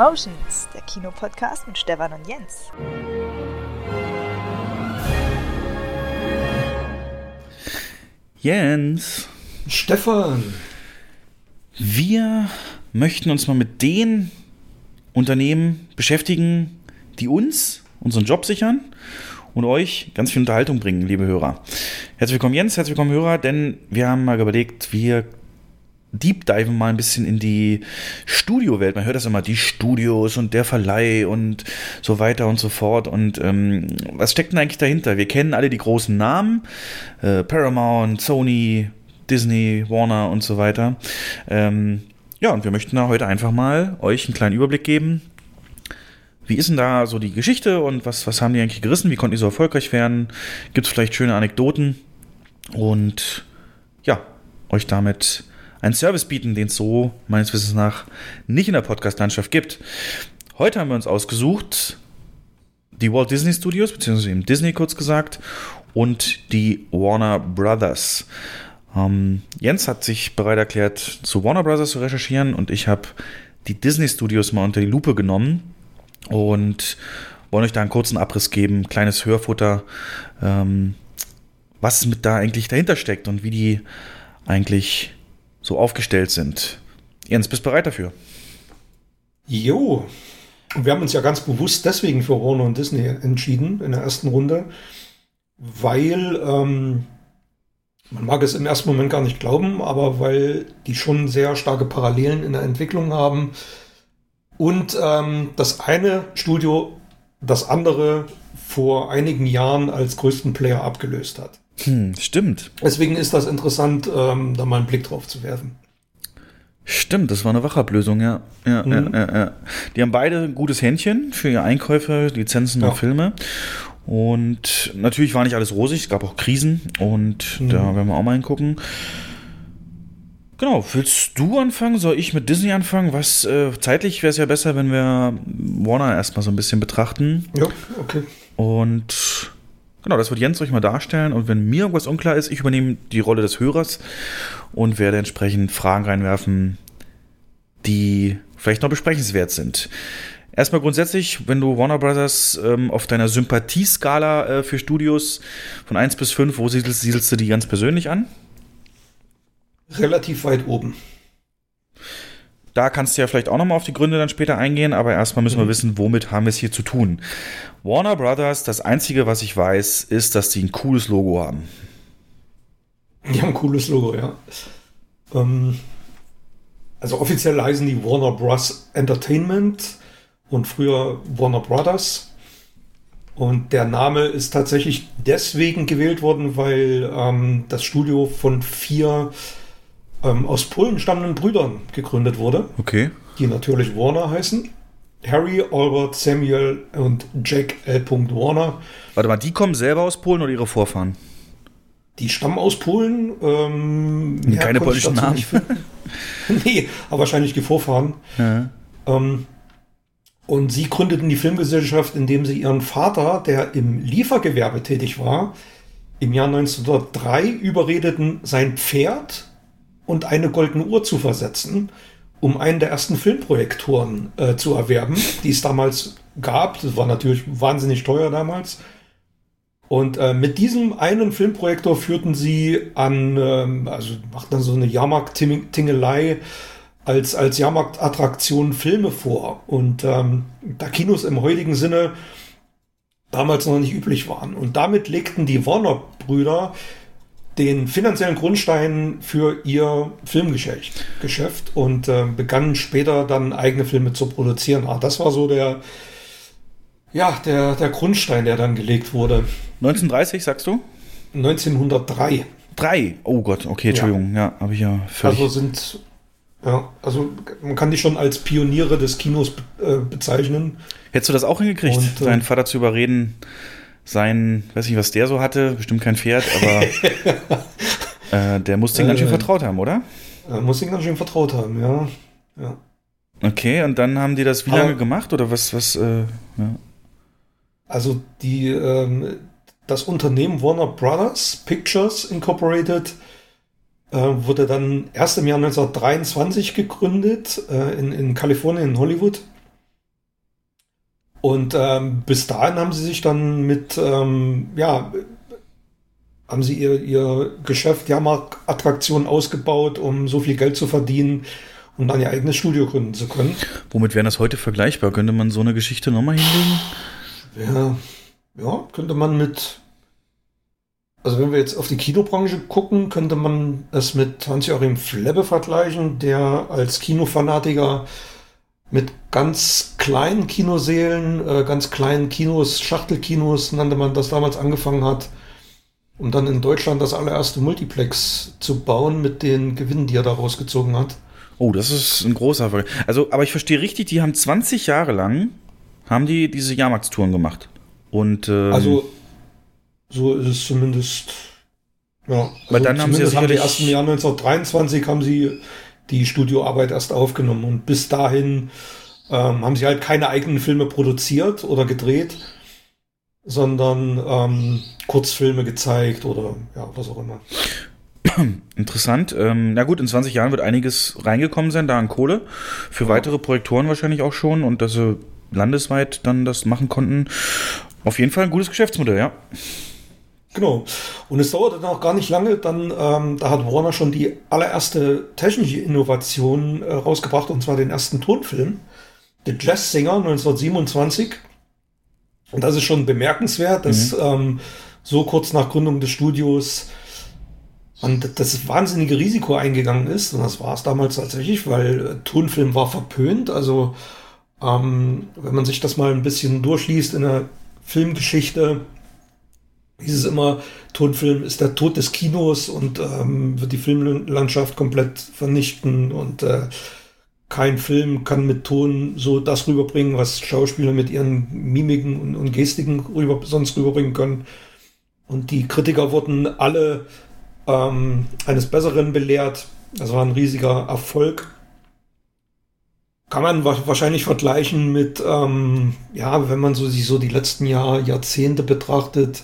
Cinemotions, der Kinopodcast mit Stefan und Jens. Jens, Stefan, wir möchten uns mal mit den Unternehmen beschäftigen, die uns unseren Job sichern und euch ganz viel Unterhaltung bringen, liebe Hörer. Herzlich willkommen Jens, herzlich willkommen Hörer, denn wir haben mal überlegt, wir deep diven mal ein bisschen in die Studiowelt. Man hört das immer, die Studios und der Verleih und so weiter und so fort. Und ähm, was steckt denn eigentlich dahinter? Wir kennen alle die großen Namen, äh, Paramount, Sony, Disney, Warner und so weiter. Ähm, ja, und wir möchten da heute einfach mal euch einen kleinen Überblick geben. Wie ist denn da so die Geschichte und was, was haben die eigentlich gerissen? Wie konnten die so erfolgreich werden? Gibt es vielleicht schöne Anekdoten? Und ja, euch damit einen Service bieten, den es so meines Wissens nach nicht in der Podcast-Landschaft gibt. Heute haben wir uns ausgesucht die Walt Disney Studios, beziehungsweise eben Disney kurz gesagt, und die Warner Brothers. Ähm, Jens hat sich bereit erklärt, zu Warner Brothers zu recherchieren und ich habe die Disney Studios mal unter die Lupe genommen und wollen euch da einen kurzen Abriss geben, kleines Hörfutter, ähm, was mit da eigentlich dahinter steckt und wie die eigentlich so aufgestellt sind. Jens, bist bereit dafür? Jo. Und wir haben uns ja ganz bewusst deswegen für Warner und Disney entschieden in der ersten Runde, weil ähm, man mag es im ersten Moment gar nicht glauben, aber weil die schon sehr starke Parallelen in der Entwicklung haben und ähm, das eine Studio das andere vor einigen Jahren als größten Player abgelöst hat. Hm, stimmt. Deswegen ist das interessant, ähm, da mal einen Blick drauf zu werfen. Stimmt, das war eine Wachablösung, ja. Ja, mhm. ja, ja. Die haben beide ein gutes Händchen für ihre Einkäufe, Lizenzen und Filme. Und natürlich war nicht alles rosig, es gab auch Krisen und mhm. da werden wir auch mal hingucken. Genau, willst du anfangen? Soll ich mit Disney anfangen? Was äh, zeitlich wäre es ja besser, wenn wir Warner erstmal so ein bisschen betrachten. Ja, okay. Und Genau, das wird Jens euch mal darstellen und wenn mir irgendwas unklar ist, ich übernehme die Rolle des Hörers und werde entsprechend Fragen reinwerfen, die vielleicht noch besprechenswert sind. Erstmal grundsätzlich, wenn du Warner Brothers ähm, auf deiner Sympathieskala äh, für Studios von 1 bis 5, wo siedelst, siedelst du die ganz persönlich an? Relativ weit oben. Da kannst du ja vielleicht auch nochmal auf die Gründe dann später eingehen, aber erstmal müssen mhm. wir wissen, womit haben wir es hier zu tun. Warner Brothers, das Einzige, was ich weiß, ist, dass die ein cooles Logo haben. Die haben ein cooles Logo, ja. Ähm, also offiziell heißen die Warner Bros. Entertainment und früher Warner Brothers. Und der Name ist tatsächlich deswegen gewählt worden, weil ähm, das Studio von vier ähm, aus Polen stammenden Brüdern gegründet wurde. Okay. Die natürlich Warner heißen. Harry, Albert, Samuel und Jack L. Warner. Warte mal, die kommen selber aus Polen oder ihre Vorfahren? Die stammen aus Polen. Ähm, Keine polnischen Namen. nee, aber wahrscheinlich die Vorfahren. Ja. Ähm, und sie gründeten die Filmgesellschaft, indem sie ihren Vater, der im Liefergewerbe tätig war, im Jahr 1903 überredeten, sein Pferd und eine goldene Uhr zu versetzen, um einen der ersten Filmprojektoren äh, zu erwerben, die es damals gab. Das war natürlich wahnsinnig teuer damals. Und äh, mit diesem einen Filmprojektor führten sie an, ähm, also machten dann so eine Jahrmarkt-Tingelei als, als Jahrmarktattraktion Filme vor. Und ähm, da Kinos im heutigen Sinne damals noch nicht üblich waren. Und damit legten die Warner-Brüder den finanziellen Grundstein für ihr Filmgeschäft und äh, begannen später dann eigene Filme zu produzieren. Ah, das war so der, ja, der, der Grundstein, der dann gelegt wurde. 1930, sagst du? 1903. Drei? Oh Gott, okay, Entschuldigung, ja, ja habe ich ja völlig. Also sind, ja, also man kann die schon als Pioniere des Kinos äh, bezeichnen. Hättest du das auch hingekriegt, und, äh, deinen Vater zu überreden, sein, weiß nicht, was der so hatte, bestimmt kein Pferd, aber äh, der muss den ganz schön äh, vertraut haben, oder? Er muss den ganz schön vertraut haben, ja. ja. Okay, und dann haben die das wie aber, lange gemacht oder was, was, äh, ja. Also die, ähm, das Unternehmen Warner Brothers Pictures Incorporated äh, wurde dann erst im Jahr 1923 gegründet, äh, in, in Kalifornien, in Hollywood. Und ähm, bis dahin haben sie sich dann mit, ähm, ja, haben sie ihr, ihr Geschäft, Jahrmarktattraktionen ausgebaut, um so viel Geld zu verdienen und dann ihr eigenes Studio gründen zu können. Womit wäre das heute vergleichbar? Könnte man so eine Geschichte nochmal hinlegen? Ja, ja, könnte man mit, also wenn wir jetzt auf die Kinobranche gucken, könnte man es mit Hans-Joachim Flebbe vergleichen, der als Kinofanatiker mit ganz kleinen Kinosälen, äh, ganz kleinen Kinos, Schachtelkinos nannte man das damals angefangen hat, um dann in Deutschland das allererste Multiplex zu bauen mit den Gewinnen, die er da rausgezogen hat. Oh, das ist ein großer Erfolg. Also, aber ich verstehe richtig, die haben 20 Jahre lang, haben die diese Jahrmarktstouren gemacht. Und, ähm, Also, so ist es zumindest. Ja, also Weil dann haben sie haben die sicherlich- ersten Jahr 1923 haben sie die Studioarbeit erst aufgenommen und bis dahin ähm, haben sie halt keine eigenen Filme produziert oder gedreht, sondern ähm, Kurzfilme gezeigt oder ja, was auch immer. Interessant. Ähm, na gut, in 20 Jahren wird einiges reingekommen sein, da an Kohle. Für weitere Projektoren wahrscheinlich auch schon und dass sie landesweit dann das machen konnten. Auf jeden Fall ein gutes Geschäftsmodell, ja. Genau. Und es dauerte dann auch gar nicht lange, dann ähm, da hat Warner schon die allererste technische Innovation äh, rausgebracht, und zwar den ersten Tonfilm, The Jazz Singer 1927. Und das ist schon bemerkenswert, dass ähm, so kurz nach Gründung des Studios man das wahnsinnige Risiko eingegangen ist. Und das war es damals tatsächlich, weil äh, Tonfilm war verpönt. Also ähm, wenn man sich das mal ein bisschen durchliest in der Filmgeschichte, hieß es immer, Tonfilm ist der Tod des Kinos und ähm, wird die Filmlandschaft komplett vernichten und äh, kein Film kann mit Ton so das rüberbringen, was Schauspieler mit ihren Mimiken und, und Gestiken rüber, sonst rüberbringen können. Und die Kritiker wurden alle ähm, eines Besseren belehrt. Das war ein riesiger Erfolg. Kann man wa wahrscheinlich vergleichen mit, ähm, ja, wenn man so sich so die letzten Jahr, Jahrzehnte betrachtet,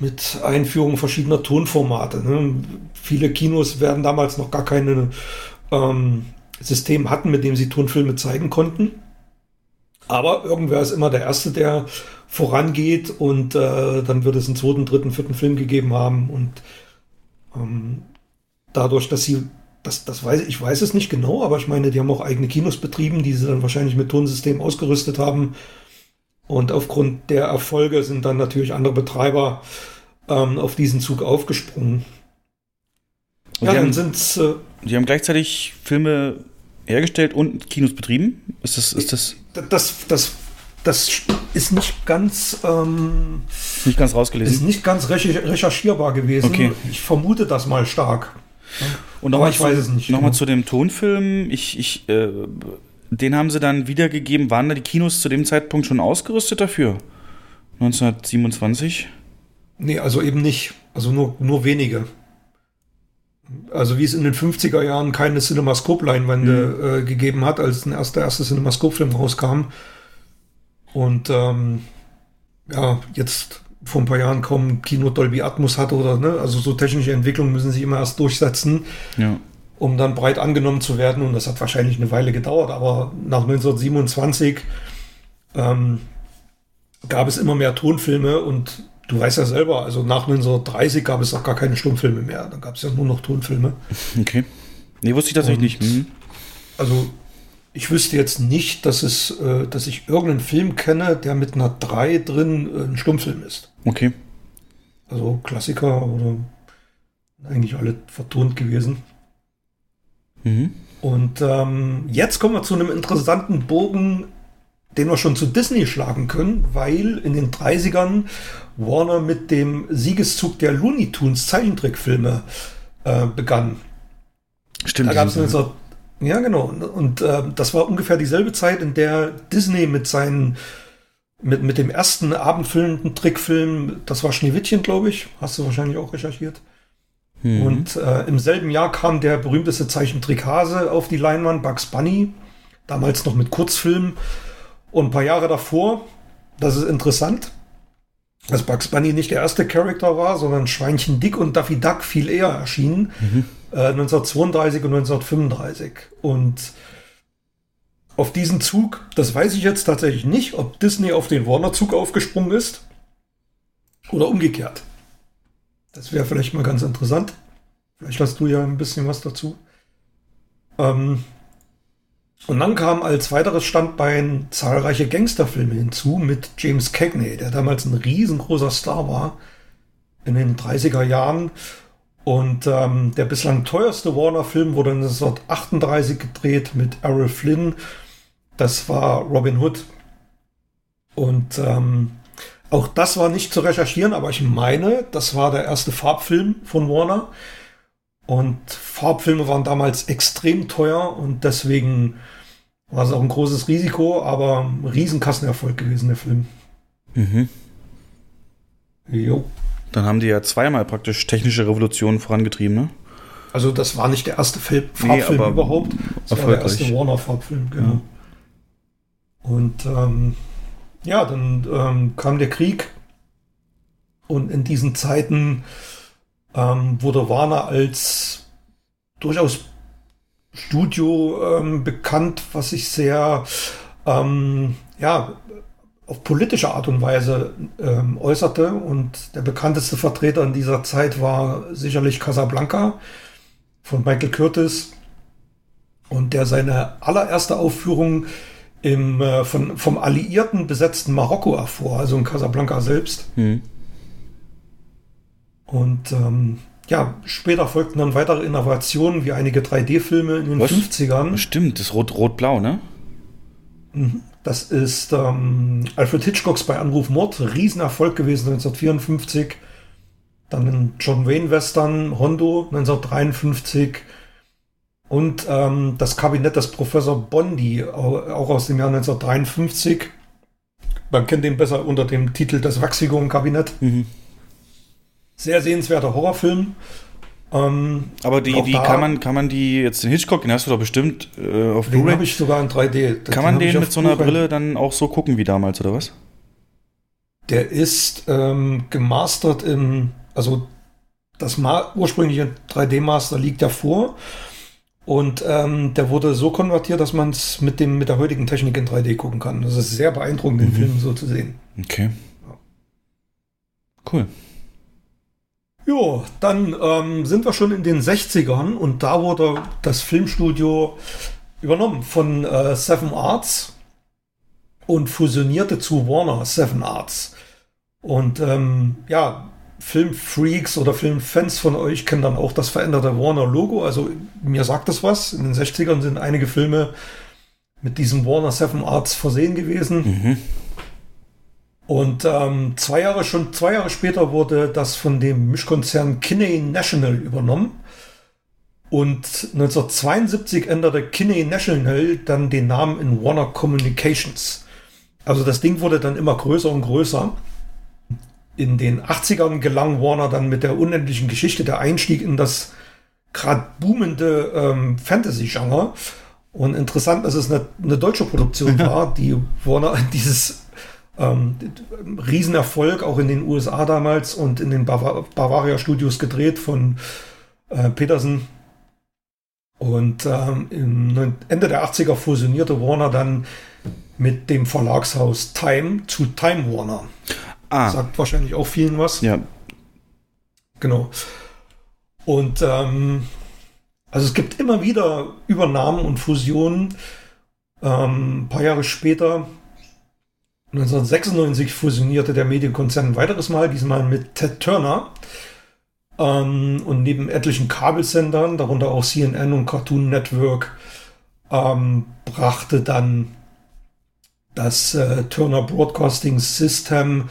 mit Einführung verschiedener Tonformate. Ne? Viele Kinos werden damals noch gar keine ähm, System hatten, mit dem sie Tonfilme zeigen konnten. Aber irgendwer ist immer der Erste, der vorangeht und äh, dann wird es einen zweiten, dritten, vierten Film gegeben haben und ähm, dadurch, dass sie, das, das weiß ich weiß es nicht genau, aber ich meine, die haben auch eigene Kinos betrieben, die sie dann wahrscheinlich mit Tonsystem ausgerüstet haben. Und aufgrund der Erfolge sind dann natürlich andere Betreiber ähm, auf diesen Zug aufgesprungen. Und ja, die, dann haben, sind äh, die haben gleichzeitig Filme hergestellt und Kinos betrieben. Ist das, ist das das, das, das ist nicht ganz, ähm, nicht ganz ist rausgelesen? nicht ganz recher- recherchierbar gewesen. Okay. Ich vermute das mal stark. Und Aber nochmal ich zu, weiß es nicht Nochmal genau. zu dem Tonfilm. Ich, ich, äh, den haben sie dann wiedergegeben. Waren da die Kinos zu dem Zeitpunkt schon ausgerüstet dafür? 1927? Nee, also eben nicht. Also nur, nur wenige. Also wie es in den 50er Jahren keine Cinemascope-Leinwände äh, gegeben hat, als ein erster, erster Cinemascope-Film rauskam. Und ähm, ja, jetzt vor ein paar Jahren kaum Kino Dolby Atmos hatte oder ne, also so technische Entwicklungen müssen sich immer erst durchsetzen, Ja. um dann breit angenommen zu werden. Und das hat wahrscheinlich eine Weile gedauert, aber nach 1927 ähm, gab es immer mehr Tonfilme und du weißt ja selber, also nach 1930 gab es auch gar keine Stummfilme mehr. Da gab es ja nur noch Tonfilme. Okay. Nee, wusste ich tatsächlich nicht. Mhm. Also ich wüsste jetzt nicht, dass es, äh, dass ich irgendeinen Film kenne, der mit einer 3 drin äh, ein Stummfilm ist. Okay. Also Klassiker oder eigentlich alle vertont gewesen. Mhm. Und ähm, jetzt kommen wir zu einem interessanten Bogen, den wir schon zu Disney schlagen können, weil in den 30ern Warner mit dem Siegeszug der Looney Tunes Zeichentrickfilme äh, begann. Stimmt. Da gab es sind- 19... Ja, genau. Und äh, das war ungefähr dieselbe Zeit, in der Disney mit seinen mit, mit dem ersten abendfüllenden Trickfilm, das war Schneewittchen, glaube ich, hast du wahrscheinlich auch recherchiert. Mhm. Und äh, im selben Jahr kam der berühmteste Zeichentrick Hase auf die Leinwand, Bugs Bunny, damals noch mit Kurzfilm. Und ein paar Jahre davor, das ist interessant, dass Bugs Bunny nicht der erste Charakter war, sondern Schweinchen Dick und Daffy Duck viel eher erschienen, äh, 1932 und 1935. Und auf diesen Zug, das weiß ich jetzt tatsächlich nicht, ob Disney auf den Warner-Zug aufgesprungen ist oder umgekehrt. Das wäre vielleicht mal ganz interessant. Vielleicht hast du ja ein bisschen was dazu. Ähm, und dann kam als weiteres Standbein zahlreiche Gangsterfilme hinzu mit James Cagney, der damals ein riesengroßer Star war in den 30er Jahren. Und ähm, der bislang teuerste Warner-Film wurde 1938 gedreht mit Errol Flynn. Das war Robin Hood. Und ähm, auch das war nicht zu recherchieren, aber ich meine, das war der erste Farbfilm von Warner. Und Farbfilme waren damals extrem teuer und deswegen war es auch ein großes Risiko, aber ein Riesenkassenerfolg gewesen, der Film. Mhm. Jo. Dann haben die ja zweimal praktisch technische Revolutionen vorangetrieben, ne? Also das war nicht der erste Film, Farbfilm aber überhaupt. Das war der erste Warner-Farbfilm, genau. Ja. Und ähm, ja, dann ähm, kam der Krieg und in diesen Zeiten ähm, wurde Warner als durchaus Studio ähm, bekannt, was sich sehr ähm, ja, auf politische Art und Weise ähm, äußerte. Und der bekannteste Vertreter in dieser Zeit war sicherlich Casablanca von Michael Curtis. Und der seine allererste Aufführung im, äh, von, vom Alliierten besetzten Marokko erfuhr, also in Casablanca selbst. Mhm. Und ähm, ja, später folgten dann weitere Innovationen, wie einige 3D-Filme in den Was? 50ern. Stimmt, das ist rot, rot-blau, ne? Das ist ähm, Alfred Hitchcocks bei Anruf Mord, Riesenerfolg gewesen 1954. Dann ein John Wayne Western, Hondo 1953. Und ähm, das Kabinett des Professor Bondi, au- auch aus dem Jahr 1953. Man kennt den besser unter dem Titel Das Wachsigon-Kabinett. Mhm. Sehr sehenswerter Horrorfilm. Ähm, Aber die, die kann man, kann man die jetzt den Hitchcock, den hast du doch bestimmt äh, auf den habe Blu-ray. ich sogar in 3D. Kann man den mit so einer Blu-ray. Brille dann auch so gucken wie damals, oder was? Der ist ähm, gemastert in, also das Ma ursprüngliche 3D-Master liegt ja vor. Und ähm, der wurde so konvertiert, dass man es mit, dem- mit der heutigen Technik in 3D gucken kann. Das ist sehr beeindruckend, den Film so zu sehen. Okay. Cool. Jo, dann ähm, sind wir schon in den 60ern und da wurde das Filmstudio übernommen von äh, Seven Arts und fusionierte zu Warner Seven Arts. Und ähm, ja, Filmfreaks oder Filmfans von euch kennen dann auch das veränderte Warner-Logo. Also mir sagt das was. In den 60ern sind einige Filme mit diesem Warner Seven Arts versehen gewesen. Mhm. Und ähm, zwei Jahre schon zwei Jahre später wurde das von dem Mischkonzern Kinney National übernommen. Und 1972 änderte Kinney National dann den Namen in Warner Communications. Also das Ding wurde dann immer größer und größer. In den 80ern gelang Warner dann mit der unendlichen Geschichte der Einstieg in das gerade boomende ähm, Fantasy-Genre. Und interessant, dass es eine, eine deutsche Produktion war, die Warner dieses ähm, Riesenerfolg auch in den USA damals und in den Bava Bavaria Studios gedreht von äh, Petersen. Und ähm, Ende der 80er fusionierte Warner dann mit dem Verlagshaus Time zu Time Warner. Ah, Sagt wahrscheinlich auch vielen was. ja. Genau. Und ähm, also es gibt immer wieder Übernahmen und Fusionen. Ähm, ein paar Jahre später, 1996, fusionierte der Medienkonzern ein weiteres Mal, diesmal mit Ted Turner. Ähm, und neben etlichen Kabelsendern, darunter auch CNN und Cartoon Network, ähm, brachte dann das äh, Turner Broadcasting System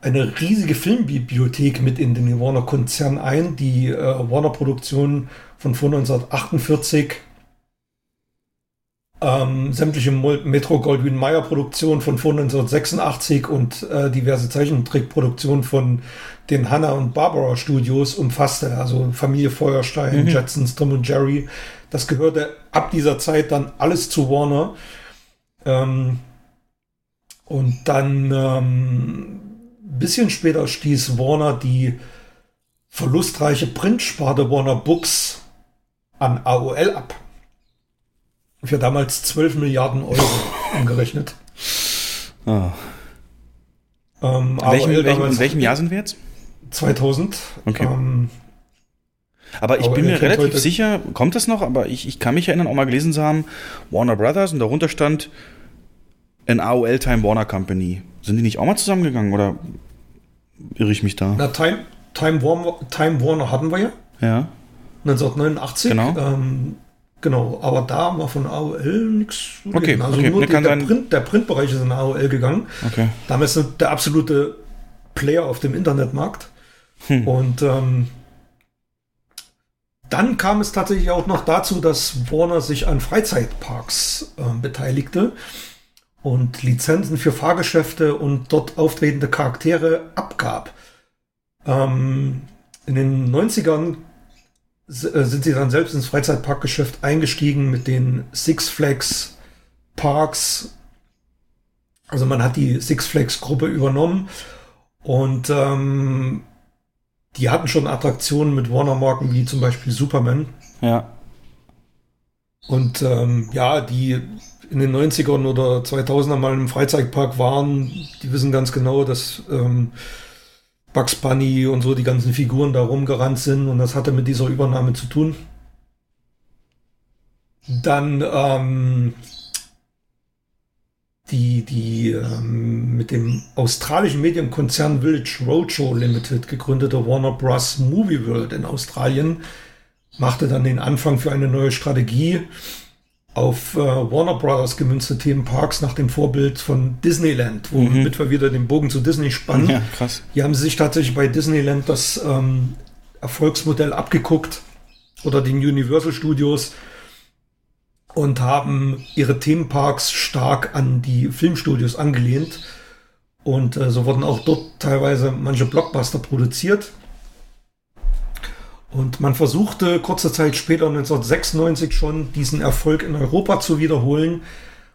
eine riesige Filmbibliothek mit in den Warner-Konzern ein. Die äh, Warner-Produktion von vor 1948, ähm, sämtliche Metro Goldwyn Mayer Produktionen von vor 1986 und äh, diverse Zeichentrickproduktionen von den Hanna und Barbara Studios umfasste. Also Familie Feuerstein, Mhm. Jetsons, Tom und Jerry. Das gehörte ab dieser Zeit dann alles zu Warner. Ähm, und dann ähm, bisschen später stieß Warner die verlustreiche Printsparte Warner Books an AOL ab. Für damals 12 Milliarden Euro umgerechnet. Ah. Ähm, In, welchem, in, welchem, in welchem Jahr sind wir jetzt? 2000. Okay. Ähm, Aber ich Aber bin mir relativ sicher, kommt das noch? Aber ich, ich kann mich erinnern, auch mal gelesen zu haben, Warner Brothers und darunter stand an AOL Time Warner Company. Sind die nicht auch mal zusammengegangen oder irre ich mich da? na, Time, Time, Warner, Time Warner hatten wir ja. Ja. 1989. Genau. Ähm, genau, aber da war von AOL nichts. zu Okay, lesen. also okay, nur der, sein- Print, der Printbereich ist in AOL gegangen. Okay. Damals der absolute Player auf dem Internetmarkt. Hm. Und ähm, dann kam es tatsächlich auch noch dazu, dass Warner sich an Freizeitparks ähm, beteiligte und Lizenzen für Fahrgeschäfte und dort auftretende Charaktere abgab. Ähm, in den 90ern s- äh, sind sie dann selbst ins Freizeitparkgeschäft eingestiegen mit den Six Flags Parks. Also man hat die Six Flags Gruppe übernommen und ähm, die hatten schon Attraktionen mit Warner-Marken wie zum Beispiel Superman. Ja. Und ähm, ja, die in den 90ern oder 2000er mal im Freizeitpark waren, die wissen ganz genau, dass ähm, Bugs Bunny und so die ganzen Figuren da rumgerannt sind und das hatte mit dieser Übernahme zu tun. Dann ähm, die, die ähm, mit dem australischen Medienkonzern Village Roadshow Limited gegründete Warner Bros. Movie World in Australien machte dann den Anfang für eine neue Strategie auf äh, Warner Brothers gemünzte Themenparks nach dem Vorbild von Disneyland, womit wir wieder den Bogen zu Disney spannen. Ja, krass. Hier haben sie sich tatsächlich bei Disneyland das ähm, Erfolgsmodell abgeguckt oder den Universal Studios und haben ihre Themenparks stark an die Filmstudios angelehnt. Und äh, so wurden auch dort teilweise manche Blockbuster produziert. Und man versuchte kurze Zeit später, 1996 schon, diesen Erfolg in Europa zu wiederholen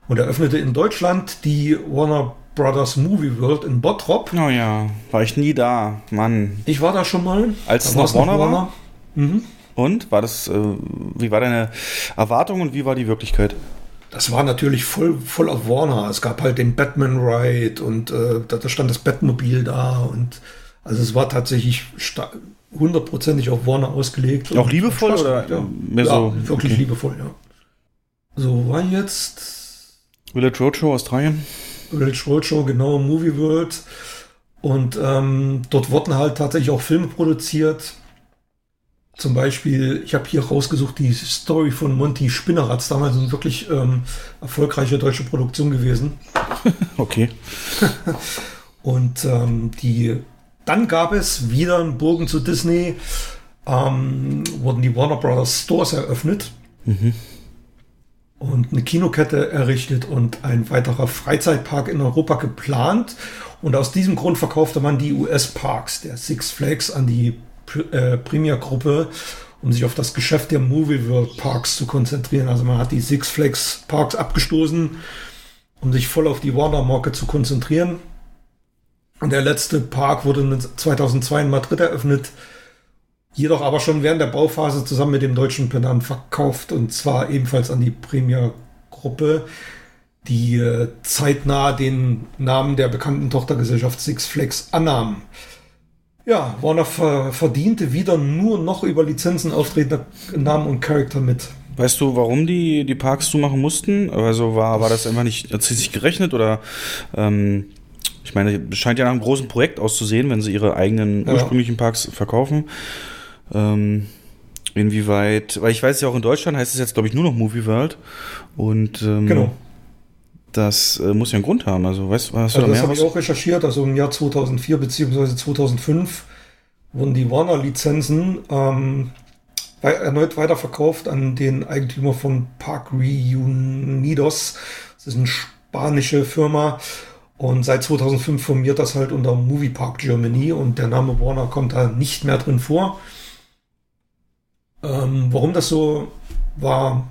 und eröffnete in Deutschland die Warner Brothers Movie World in Bottrop. Oh ja, war ich nie da, Mann. Ich war da schon mal. Als es noch war's Warner war? Mhm. Und war das, äh, wie war deine Erwartung und wie war die Wirklichkeit? Das war natürlich voll, voll auf Warner. Es gab halt den Batman Ride und äh, da, da stand das Batmobil da und also es war tatsächlich hundertprozentig auf Warner ausgelegt. Auch liebevoll oder ja. mehr ja, so- wirklich okay. liebevoll, ja. So, war jetzt Village Roadshow Australien? Village Roadshow, genau, Movie World. Und ähm, dort wurden halt tatsächlich auch Filme produziert. Zum Beispiel, ich habe hier rausgesucht, die Story von Monty Spinneratz, damals eine wirklich ähm, erfolgreiche deutsche Produktion gewesen. Okay. Und ähm, die, dann gab es wieder einen Bogen zu Disney, ähm, wurden die Warner Brothers Stores eröffnet und eine Kinokette errichtet und ein weiterer Freizeitpark in Europa geplant. Und aus diesem Grund verkaufte man die US-Parks der Six Flags an die äh, Premier-Gruppe, um sich auf das Geschäft der Movie World Parks zu konzentrieren. Also man hat die Six Flags Parks abgestoßen, um sich voll auf die Warner-Marke zu konzentrieren. Der letzte Park wurde 2002 in Madrid eröffnet, jedoch aber schon während der Bauphase zusammen mit dem deutschen Pendant verkauft und zwar ebenfalls an die Premier-Gruppe, die äh, zeitnah den Namen der bekannten Tochtergesellschaft Six Flags annahm. Ja, Warner ver verdiente wieder nur noch über Lizenzen auftretende Namen und Charakter mit. Weißt du, warum die die Parks zumachen mussten? Also war, war das einfach nicht, hat sich gerechnet oder ähm, ich meine, es scheint ja nach einem großen Projekt auszusehen, wenn sie ihre eigenen Ja. ursprünglichen Parks verkaufen. Ähm, inwieweit, weil ich weiß ja auch in Deutschland heißt es jetzt, glaube ich, nur noch Movie World. Und ähm, Genau. das äh, muss ja einen Grund haben. Also weißt, hast du Also da das mehr? habe ich auch recherchiert. Also im Jahr 2004 beziehungsweise 2005 wurden die Warner-Lizenzen ähm, erneut weiterverkauft an den Eigentümer von Park Reunidos. Das ist eine spanische Firma. Und seit 2005 firmiert das halt unter Movie Park Germany und der Name Warner kommt da nicht mehr drin vor. Ähm, warum das so war,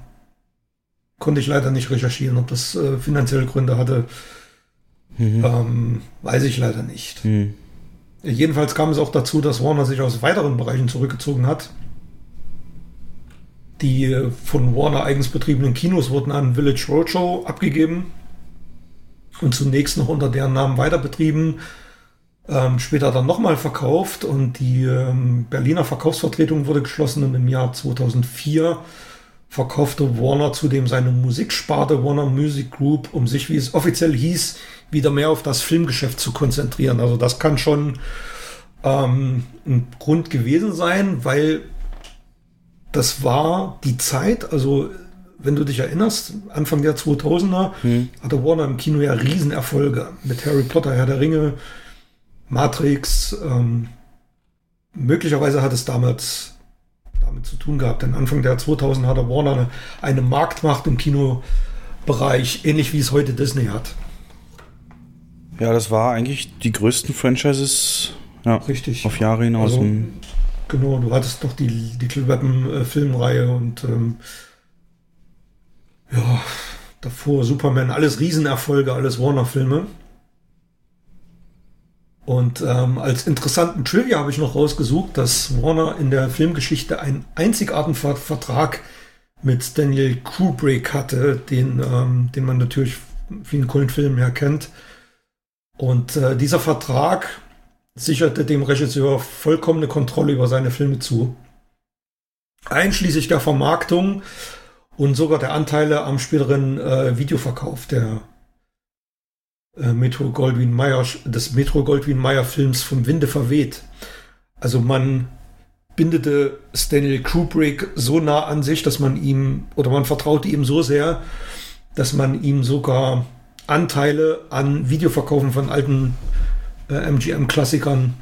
konnte ich leider nicht recherchieren. Ob das äh, finanzielle Gründe hatte, Mhm. ähm, weiß ich leider nicht. Hm. Jedenfalls kam es auch dazu, dass Warner sich aus weiteren Bereichen zurückgezogen hat. Die von Warner eigens betriebenen Kinos wurden an Village Roadshow abgegeben und zunächst noch unter deren Namen weiter betrieben. Ähm, später dann nochmal verkauft und die ähm, Berliner Verkaufsvertretung wurde geschlossen und im Jahr 2004 verkaufte Warner zudem seine Musiksparte Warner Music Group, um sich, wie es offiziell hieß, wieder mehr auf das Filmgeschäft zu konzentrieren. Also das kann schon ähm, ein Grund gewesen sein, weil das war die Zeit, also wenn du dich erinnerst, Anfang der 2000er hm. hatte Warner im Kino ja Riesenerfolge mit Harry Potter, Herr der Ringe, Matrix. Ähm, möglicherweise hat es damals damit zu tun gehabt, denn Anfang der 2000er hatte Warner eine, eine Marktmacht im Kinobereich, ähnlich wie es heute Disney hat. Ja, das war eigentlich die größten Franchises ja, Richtig. auf Jahre hinaus. Also, genau, du hattest doch die, die Kill Weapon Filmreihe und ähm, ja, davor Superman, alles Riesenerfolge, alles Warner-Filme. Und ähm, als interessanten Trivia habe ich noch rausgesucht, dass Warner in der Filmgeschichte einen einzigartigen Vertrag mit Daniel Kubrick hatte, den, ähm, den man natürlich vielen coolen Filmen ja kennt. Und äh, dieser Vertrag sicherte dem Regisseur vollkommene Kontrolle über seine Filme zu. Einschließlich der Vermarktung und sogar der Anteile am späteren äh, Videoverkauf der äh, Metro Goldwyn Mayer, des Metro Goldwyn Mayer Films vom Winde verweht. Also man bindete Stanley Kubrick so nah an sich, dass man ihm oder man vertraute ihm so sehr, dass man ihm sogar Anteile an Videoverkaufen von alten äh, MGM-Klassikern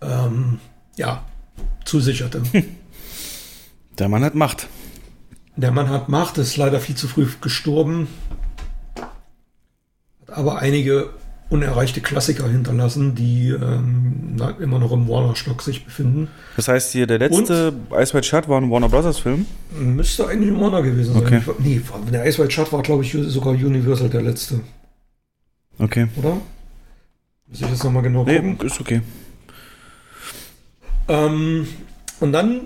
ähm, ja, zusicherte. Der Mann hat Macht. Der Mann hat Macht, ist leider viel zu früh gestorben. Hat aber einige unerreichte Klassiker hinterlassen, die ähm, immer noch im Warner-Stock sich befinden. Das heißt, hier der letzte Und, Ice White Shut war ein Warner Brothers Film? Müsste eigentlich ein Warner gewesen sein. Okay. Nee, der Ice White Shut war, glaube ich, sogar Universal der letzte. Okay. Oder? Muss ich jetzt nochmal genau gucken? Nee, ist okay. Ähm, und dann,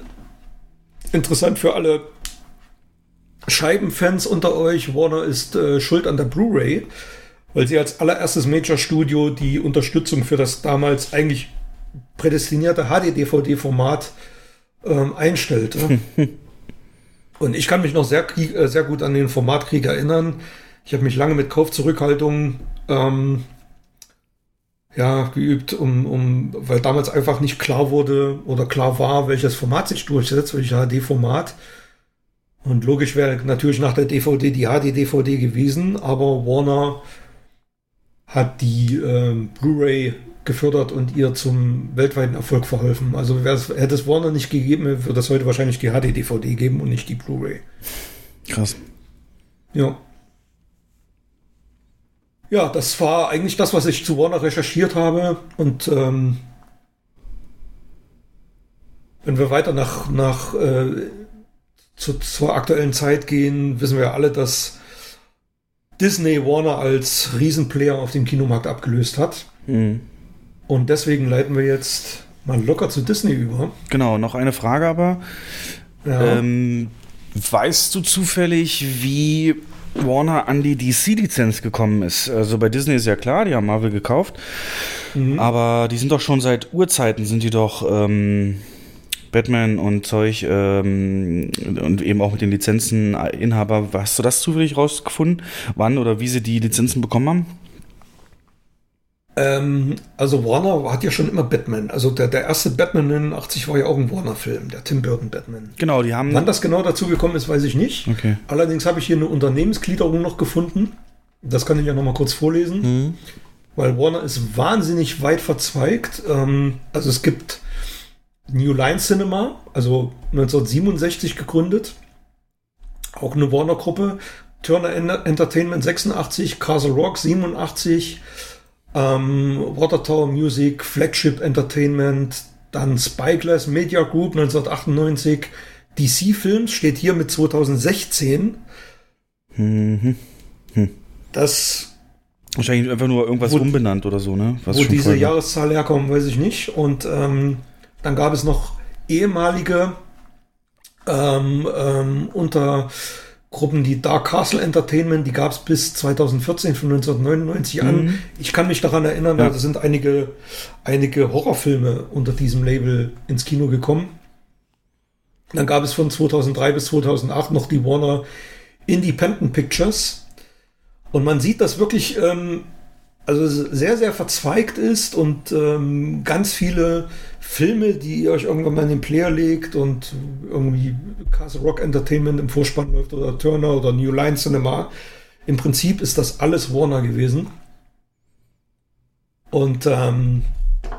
interessant für alle Scheibenfans unter euch, Warner ist äh, schuld an der Blu-ray, weil sie als allererstes Major-Studio die Unterstützung für das damals eigentlich prädestinierte HD-DVD-Format ähm, einstellte. Und ich kann mich noch sehr, äh, sehr gut an den Formatkrieg erinnern. Ich habe mich lange mit Kaufzurückhaltung ähm, ja, geübt, um, um, weil damals einfach nicht klar wurde oder klar war, welches Format sich durchsetzt, welches HD-Format. Und logisch wäre natürlich nach der DVD die HD-DVD gewesen, aber Warner hat die äh, Blu-ray gefördert und ihr zum weltweiten Erfolg verholfen. Also hätte es Warner nicht gegeben, würde es heute wahrscheinlich die HD-DVD geben und nicht die Blu-ray. Krass. Ja. Ja, das war eigentlich das, was ich zu Warner recherchiert habe. Und ähm, wenn wir weiter nach, nach äh, zu, zur aktuellen Zeit gehen, wissen wir alle, dass Disney Warner als Riesenplayer auf dem Kinomarkt abgelöst hat. Mhm. Und deswegen leiten wir jetzt mal locker zu Disney über. Genau, noch eine Frage aber. Ja. Ähm, weißt du zufällig, wie Warner an die DC-Lizenz gekommen ist? Also bei Disney ist ja klar, die haben Marvel gekauft. Mhm. Aber die sind doch schon seit Urzeiten, sind die doch. Ähm, Batman und Zeug ähm, und eben auch mit den Lizenzeninhaber. Hast du das zufällig rausgefunden, wann oder wie sie die Lizenzen bekommen haben? Ähm, also Warner hat ja schon immer Batman. Also der, der erste Batman 89 war ja auch ein Warner-Film, der Tim Burton Batman. Genau, die haben. Wann das genau dazu gekommen ist, weiß ich nicht. Okay. Allerdings habe ich hier eine Unternehmensgliederung noch gefunden. Das kann ich ja noch mal kurz vorlesen. Mhm. Weil Warner ist wahnsinnig weit verzweigt. Ähm, also es gibt New Line Cinema, also 1967 gegründet. Auch eine Warner-Gruppe. Turner Entertainment 86, Castle Rock 87, ähm, Watertower Music, Flagship Entertainment, dann Spyglass Media Group 1998, DC Films steht hier mit 2016. Mhm. Hm. Das Wahrscheinlich einfach nur irgendwas wo, umbenannt oder so, ne? Was wo diese Jahreszahl herkommt, weiß ich nicht. Und ähm, dann gab es noch ehemalige ähm, ähm, unter Gruppen, die Dark Castle Entertainment, die gab es bis 2014, von 1999 mhm. an. Ich kann mich daran erinnern, ja. da sind einige, einige Horrorfilme unter diesem Label ins Kino gekommen. Dann gab es von 2003 bis 2008 noch die Warner Independent Pictures. Und man sieht, dass wirklich ähm, also sehr, sehr verzweigt ist und ähm, ganz viele Filme, die ihr euch irgendwann mal in den Player legt und irgendwie Castle Rock Entertainment im Vorspann läuft oder Turner oder New Line Cinema. Im Prinzip ist das alles Warner gewesen. Und ähm,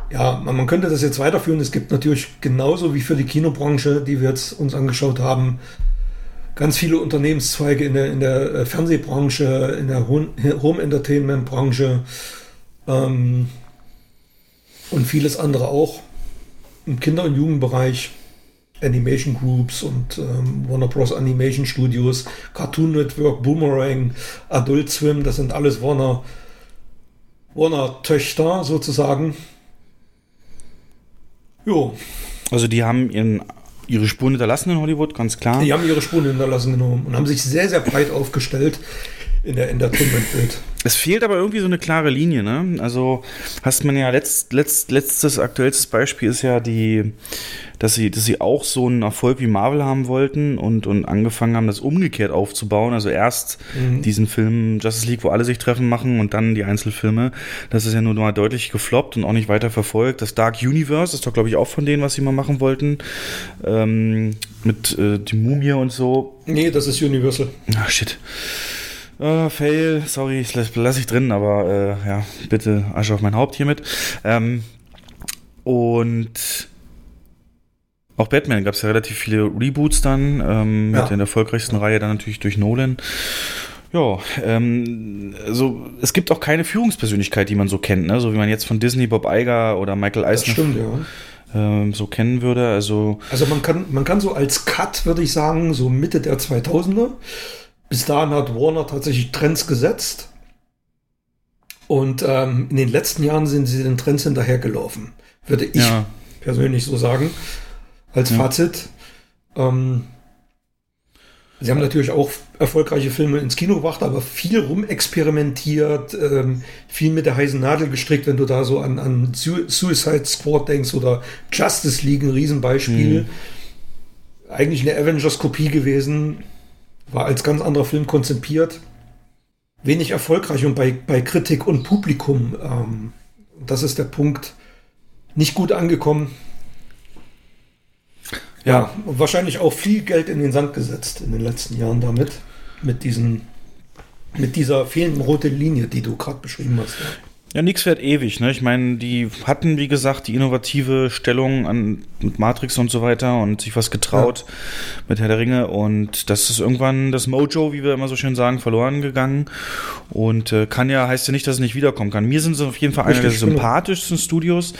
ja, man, man, könnte das jetzt weiterführen. Es gibt natürlich genauso wie für die Kinobranche, die wir jetzt uns angeschaut haben, ganz viele Unternehmenszweige in der, in der äh, Fernsehbranche, in der Home Entertainment Branche ähm, und vieles andere auch im Kinder- und Jugendbereich. Animation Groups und ähm, Warner Bros. Animation Studios, Cartoon Network, Boomerang, Adult Swim, das sind alles Warner, Warner Töchter sozusagen. Jo. Also die haben ihren, ihre Spuren hinterlassen in Hollywood, ganz klar. Die haben ihre Spuren hinterlassen genommen und haben sich sehr, sehr breit aufgestellt in der Entertainment-Welt. Es fehlt aber irgendwie so eine klare Linie, ne? Also hast man ja letzt, letzt, letztes aktuellstes Beispiel ist ja die, dass sie, dass sie auch so einen Erfolg wie Marvel haben wollten und, und angefangen haben, das umgekehrt aufzubauen. Also erst mhm. diesen Film Justice League, wo alle sich treffen machen und dann die Einzelfilme. Das ist ja nur mal deutlich gefloppt und auch nicht weiter verfolgt. Das Dark Universe ist doch, glaube ich, auch von denen, was sie mal machen wollten. Ähm, mit äh, die Mumie und so. Nee, das ist Universal. Ah, shit. Uh, fail, sorry, das lasse ich drin, aber äh, ja, bitte Asche auf mein Haupt hiermit. Ähm, und auch Batman gab es ja relativ viele Reboots dann, ähm, ja. mit der erfolgreichsten Reihe dann natürlich durch Nolan. Ja, ähm, also es gibt auch keine Führungspersönlichkeit, die man so kennt, ne? so wie man jetzt von Disney Bob Iger oder Michael Eisner stimmt, ja. ähm, so kennen würde. Also, also man kann, man kann so als Cut, würde ich sagen, so Mitte der 2000er, bis dahin hat Warner tatsächlich Trends gesetzt. Und ähm, in den letzten Jahren sind sie den Trends hinterhergelaufen, würde ich ja. persönlich so sagen, als ja. Fazit. Ähm, sie haben natürlich auch erfolgreiche Filme ins Kino gebracht, aber viel rumexperimentiert, ähm, viel mit der heißen Nadel gestrickt, wenn du da so an, an Suicide Squad denkst oder Justice League, ein Riesenbeispiel. Mhm. Eigentlich eine Avengers-Kopie gewesen war als ganz anderer Film konzipiert, wenig erfolgreich und bei, bei Kritik und Publikum, ähm, das ist der Punkt, nicht gut angekommen. Ja. ja, wahrscheinlich auch viel Geld in den Sand gesetzt in den letzten Jahren damit, mit diesen mit dieser fehlenden roten Linie, die du gerade beschrieben hast. Ja. Nichts fährt ewig. Ne? Ich meine, die hatten, wie gesagt, die innovative Stellung an mit Matrix und so weiter und sich was getraut ja. mit Herr der Ringe. Und das ist irgendwann das Mojo, wie wir immer so schön sagen, verloren gegangen. Und äh, kann ja, heißt ja nicht, dass es nicht wiederkommen kann. Mir sind sie auf jeden Fall einer der sympathischsten Studios.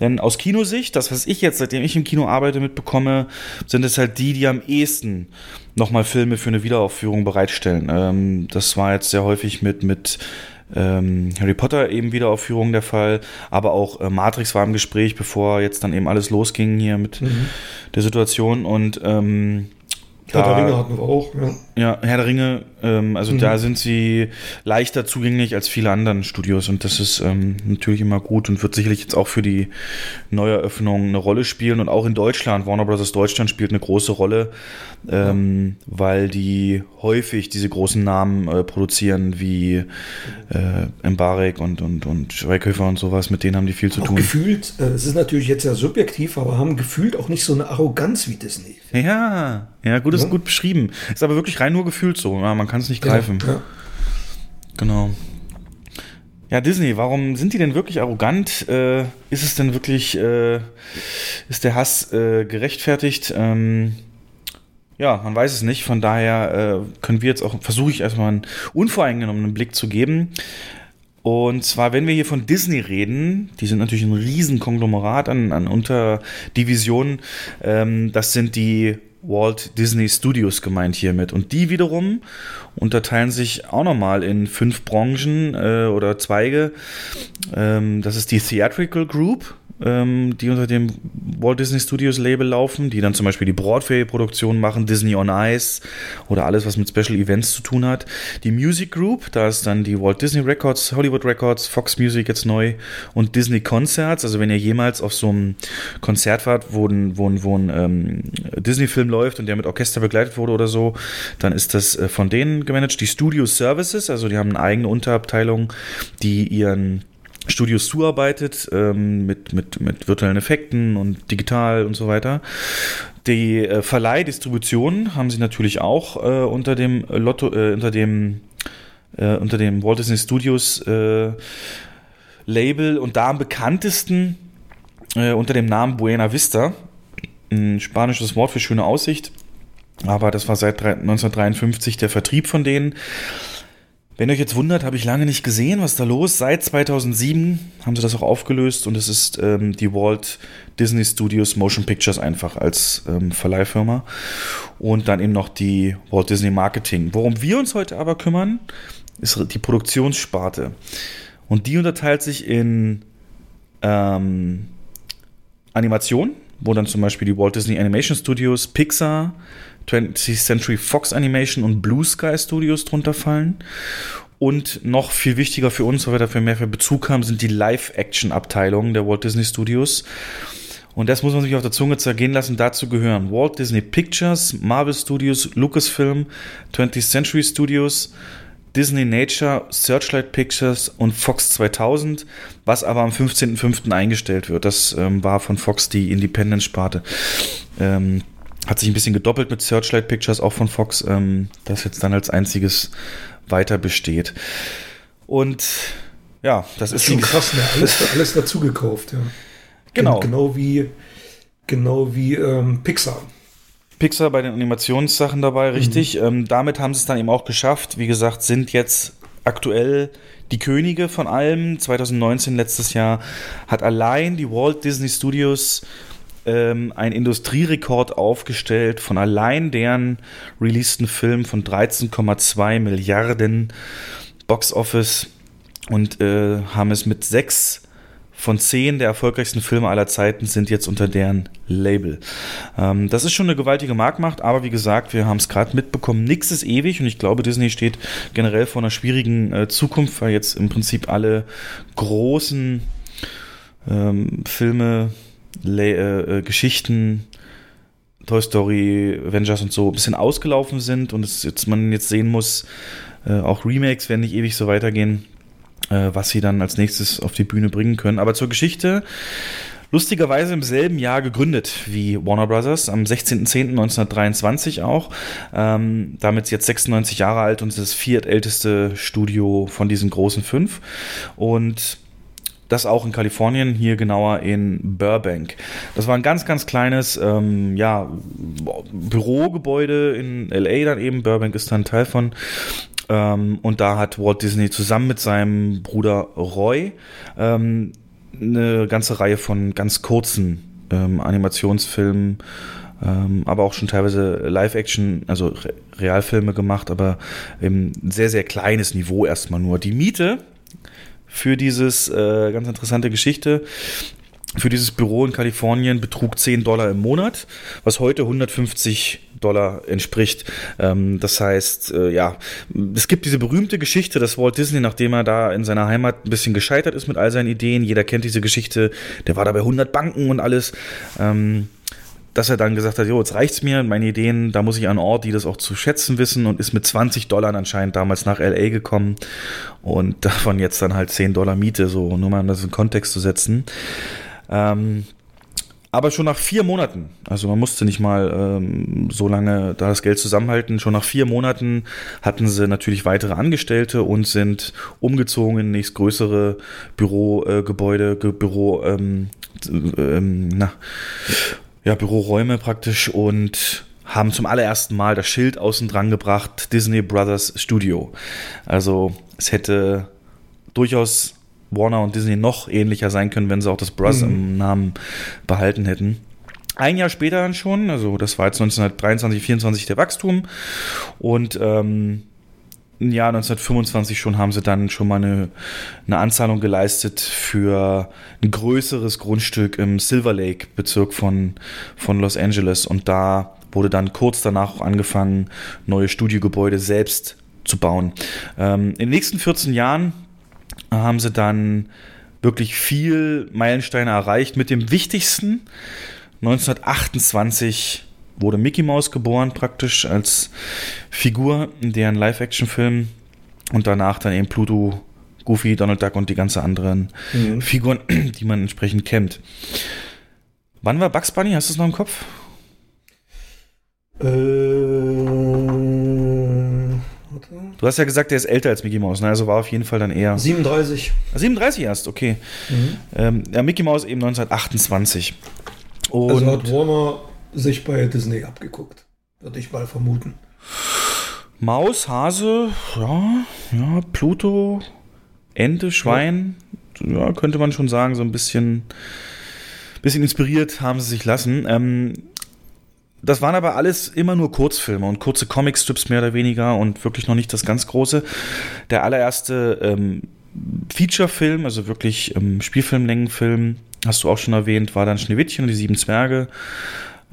Denn aus Kinosicht, das, was ich jetzt, seitdem ich im Kino arbeite, mitbekomme, sind es halt die, die am ehesten nochmal Filme für eine Wiederaufführung bereitstellen. Ähm, das war jetzt sehr häufig mit, mit ähm, Harry Potter eben Wiederaufführung der Fall, aber auch äh, Matrix war im Gespräch, bevor jetzt dann eben alles losging hier mit mhm. der Situation und ähm, Herr der Ringe hatten wir auch, ja. Ja, Herr der Ringe, ähm, also mhm. da sind sie leichter zugänglich als viele anderen Studios und das ist ähm, natürlich immer gut und wird sicherlich jetzt auch für die Neueröffnung eine Rolle spielen und auch in Deutschland, Warner Bros. Deutschland spielt eine große Rolle, ähm, ja. weil die häufig diese großen Namen äh, produzieren wie äh, Mbarek und, und, und Schweighöfer und sowas, mit denen haben die viel zu auch tun. gefühlt, äh, es ist natürlich jetzt ja subjektiv, aber haben gefühlt auch nicht so eine Arroganz wie Disney. Ja, ja, gut, ist ja. gut beschrieben. Ist aber wirklich rein nur gefühlt so. Man kann es nicht greifen. Ja, ja. Genau. Ja, Disney, warum sind die denn wirklich arrogant? Äh, ist es denn wirklich, äh, ist der Hass äh, gerechtfertigt? Ähm, ja, man weiß es nicht. Von daher äh, können wir jetzt auch, versuche ich erstmal einen unvoreingenommenen Blick zu geben. Und zwar, wenn wir hier von Disney reden, die sind natürlich ein Riesenkonglomerat an, an Unterdivisionen. Ähm, das sind die Walt Disney Studios gemeint hiermit. Und die wiederum unterteilen sich auch nochmal in fünf Branchen äh, oder Zweige. Ähm, das ist die Theatrical Group, ähm, die unter dem Walt Disney Studios Label laufen, die dann zum Beispiel die Broadway-Produktion machen, Disney on Ice oder alles, was mit Special Events zu tun hat. Die Music Group, da ist dann die Walt Disney Records, Hollywood Records, Fox Music jetzt neu und Disney Concerts. Also wenn ihr jemals auf so einem Konzert wart, wo ein, wo ein, wo ein ähm, Disney-Film läuft und der mit Orchester begleitet wurde oder so, dann ist das äh, von denen gemanagt. Die Studio Services, also die haben eine eigene Unterabteilung, die ihren Studios zuarbeitet ähm, mit, mit, mit virtuellen Effekten und digital und so weiter. Die äh, Verleihdistribution haben sie natürlich auch äh, unter dem Lotto, äh, unter dem äh, unter dem Walt Disney Studios äh, Label und da am bekanntesten äh, unter dem Namen Buena Vista, ein spanisches Wort für schöne Aussicht. Aber das war seit 1953 der Vertrieb von denen. Wenn ihr euch jetzt wundert, habe ich lange nicht gesehen, was da los? Seit 2007 haben sie das auch aufgelöst und es ist ähm, die Walt Disney Studios Motion Pictures einfach als ähm, Verleihfirma und dann eben noch die Walt Disney Marketing. Worum wir uns heute aber kümmern, ist die Produktionssparte. Und die unterteilt sich in ähm, Animation, wo dann zum Beispiel die Walt Disney Animation Studios, Pixar, 20th Century Fox Animation und Blue Sky Studios drunter fallen. Und noch viel wichtiger für uns, weil wir dafür mehr für Bezug haben, sind die Live-Action-Abteilungen der Walt Disney Studios. Und das muss man sich auf der Zunge zergehen lassen. Dazu gehören Walt Disney Pictures, Marvel Studios, Lucasfilm, 20th Century Studios, Disney Nature, Searchlight Pictures und Fox 2000, was aber am 15.05. eingestellt wird. Das ähm, war von Fox die Independent-Sparte. Ähm, hat sich ein bisschen gedoppelt mit Searchlight Pictures, auch von Fox, ähm, das jetzt dann als einziges weiter besteht. Und ja, das, das ist schon krass, ne? alles, alles dazu gekauft, ja. Genau. Genau wie, genau wie ähm, Pixar. Pixar bei den Animationssachen dabei, richtig. Mhm. Ähm, damit haben sie es dann eben auch geschafft. Wie gesagt, sind jetzt aktuell die Könige von allem. 2019, letztes Jahr, hat allein die Walt Disney Studios ähm, ein Industrierekord aufgestellt von allein deren releaseden Film von 13,2 Milliarden Box Office und äh, haben es mit sechs von zehn der erfolgreichsten Filme aller Zeiten sind jetzt unter deren Label. Ähm, das ist schon eine gewaltige Marktmacht, aber wie gesagt, wir haben es gerade mitbekommen, nichts ist ewig und ich glaube, Disney steht generell vor einer schwierigen äh, Zukunft, weil jetzt im Prinzip alle großen ähm, Filme äh, äh, Geschichten, Toy Story, Avengers und so ein bisschen ausgelaufen sind und es jetzt man jetzt sehen muss, äh, auch Remakes werden nicht ewig so weitergehen, äh, was sie dann als nächstes auf die Bühne bringen können. Aber zur Geschichte. Lustigerweise im selben Jahr gegründet wie Warner Brothers, am 16.10.1923 auch. Ähm, damit jetzt 96 Jahre alt und das viertälteste Studio von diesen großen fünf. Und das auch in Kalifornien, hier genauer in Burbank. Das war ein ganz, ganz kleines ähm, ja, Bürogebäude in LA dann eben. Burbank ist dann Teil von. Ähm, und da hat Walt Disney zusammen mit seinem Bruder Roy ähm, eine ganze Reihe von ganz kurzen ähm, Animationsfilmen, ähm, aber auch schon teilweise Live-Action, also Re Realfilme gemacht, aber im sehr, sehr kleines Niveau erstmal nur. Die Miete für dieses äh, ganz interessante Geschichte. Für dieses Büro in Kalifornien betrug 10 Dollar im Monat, was heute 150 Dollar entspricht. Ähm, das heißt, äh, ja, es gibt diese berühmte Geschichte, dass Walt Disney, nachdem er da in seiner Heimat ein bisschen gescheitert ist mit all seinen Ideen, jeder kennt diese Geschichte, der war da bei 100 Banken und alles, ähm, dass er dann gesagt hat, jo, jetzt reicht's mir, meine Ideen, da muss ich an Ort, die das auch zu schätzen wissen und ist mit 20 Dollar anscheinend damals nach LA gekommen und davon jetzt dann halt 10 Dollar Miete, so nur mal um das in Kontext zu setzen. Ähm, aber schon nach vier Monaten, also man musste nicht mal ähm, so lange da das Geld zusammenhalten, schon nach vier Monaten hatten sie natürlich weitere Angestellte und sind umgezogen in nächstgrößere Bürogebäude, äh, Büro, ähm, ähm, na, ja, Büroräume praktisch und haben zum allerersten Mal das Schild außen dran gebracht, Disney Brothers Studio. Also es hätte durchaus Warner und Disney noch ähnlicher sein können, wenn sie auch das Bros mhm. im Namen behalten hätten. Ein Jahr später dann schon, also das war jetzt 1923, 24 der Wachstum und ähm, Jahr 1925 schon haben sie dann schon mal eine, eine Anzahlung geleistet für ein größeres Grundstück im Silver Lake Bezirk von, von Los Angeles und da wurde dann kurz danach angefangen, neue Studiogebäude selbst zu bauen. Ähm, in den nächsten 14 Jahren haben sie dann wirklich viel Meilensteine erreicht mit dem wichtigsten. 1928 wurde Mickey Mouse geboren, praktisch als Figur in deren Live-Action-Film. Und danach dann eben Pluto, Goofy, Donald Duck und die ganzen anderen mhm. Figuren, die man entsprechend kennt. Wann war Bugs Bunny? Hast du es noch im Kopf? Äh, du hast ja gesagt, der ist älter als Mickey Mouse, ne? also war auf jeden Fall dann eher. 37. 37 erst, okay. Mhm. Ähm, ja, Mickey Mouse eben 1928. Und also hat Warner sich bei Disney abgeguckt, würde ich mal vermuten. Maus, Hase, ja, ja, Pluto, Ente, Schwein, ja. ja, könnte man schon sagen, so ein bisschen, bisschen inspiriert haben sie sich lassen. Ähm, das waren aber alles immer nur Kurzfilme und kurze Comicstrips mehr oder weniger und wirklich noch nicht das ganz große. Der allererste ähm, Feature-Film, also wirklich ähm, Spielfilmlängenfilm, hast du auch schon erwähnt, war dann Schneewittchen und die sieben Zwerge.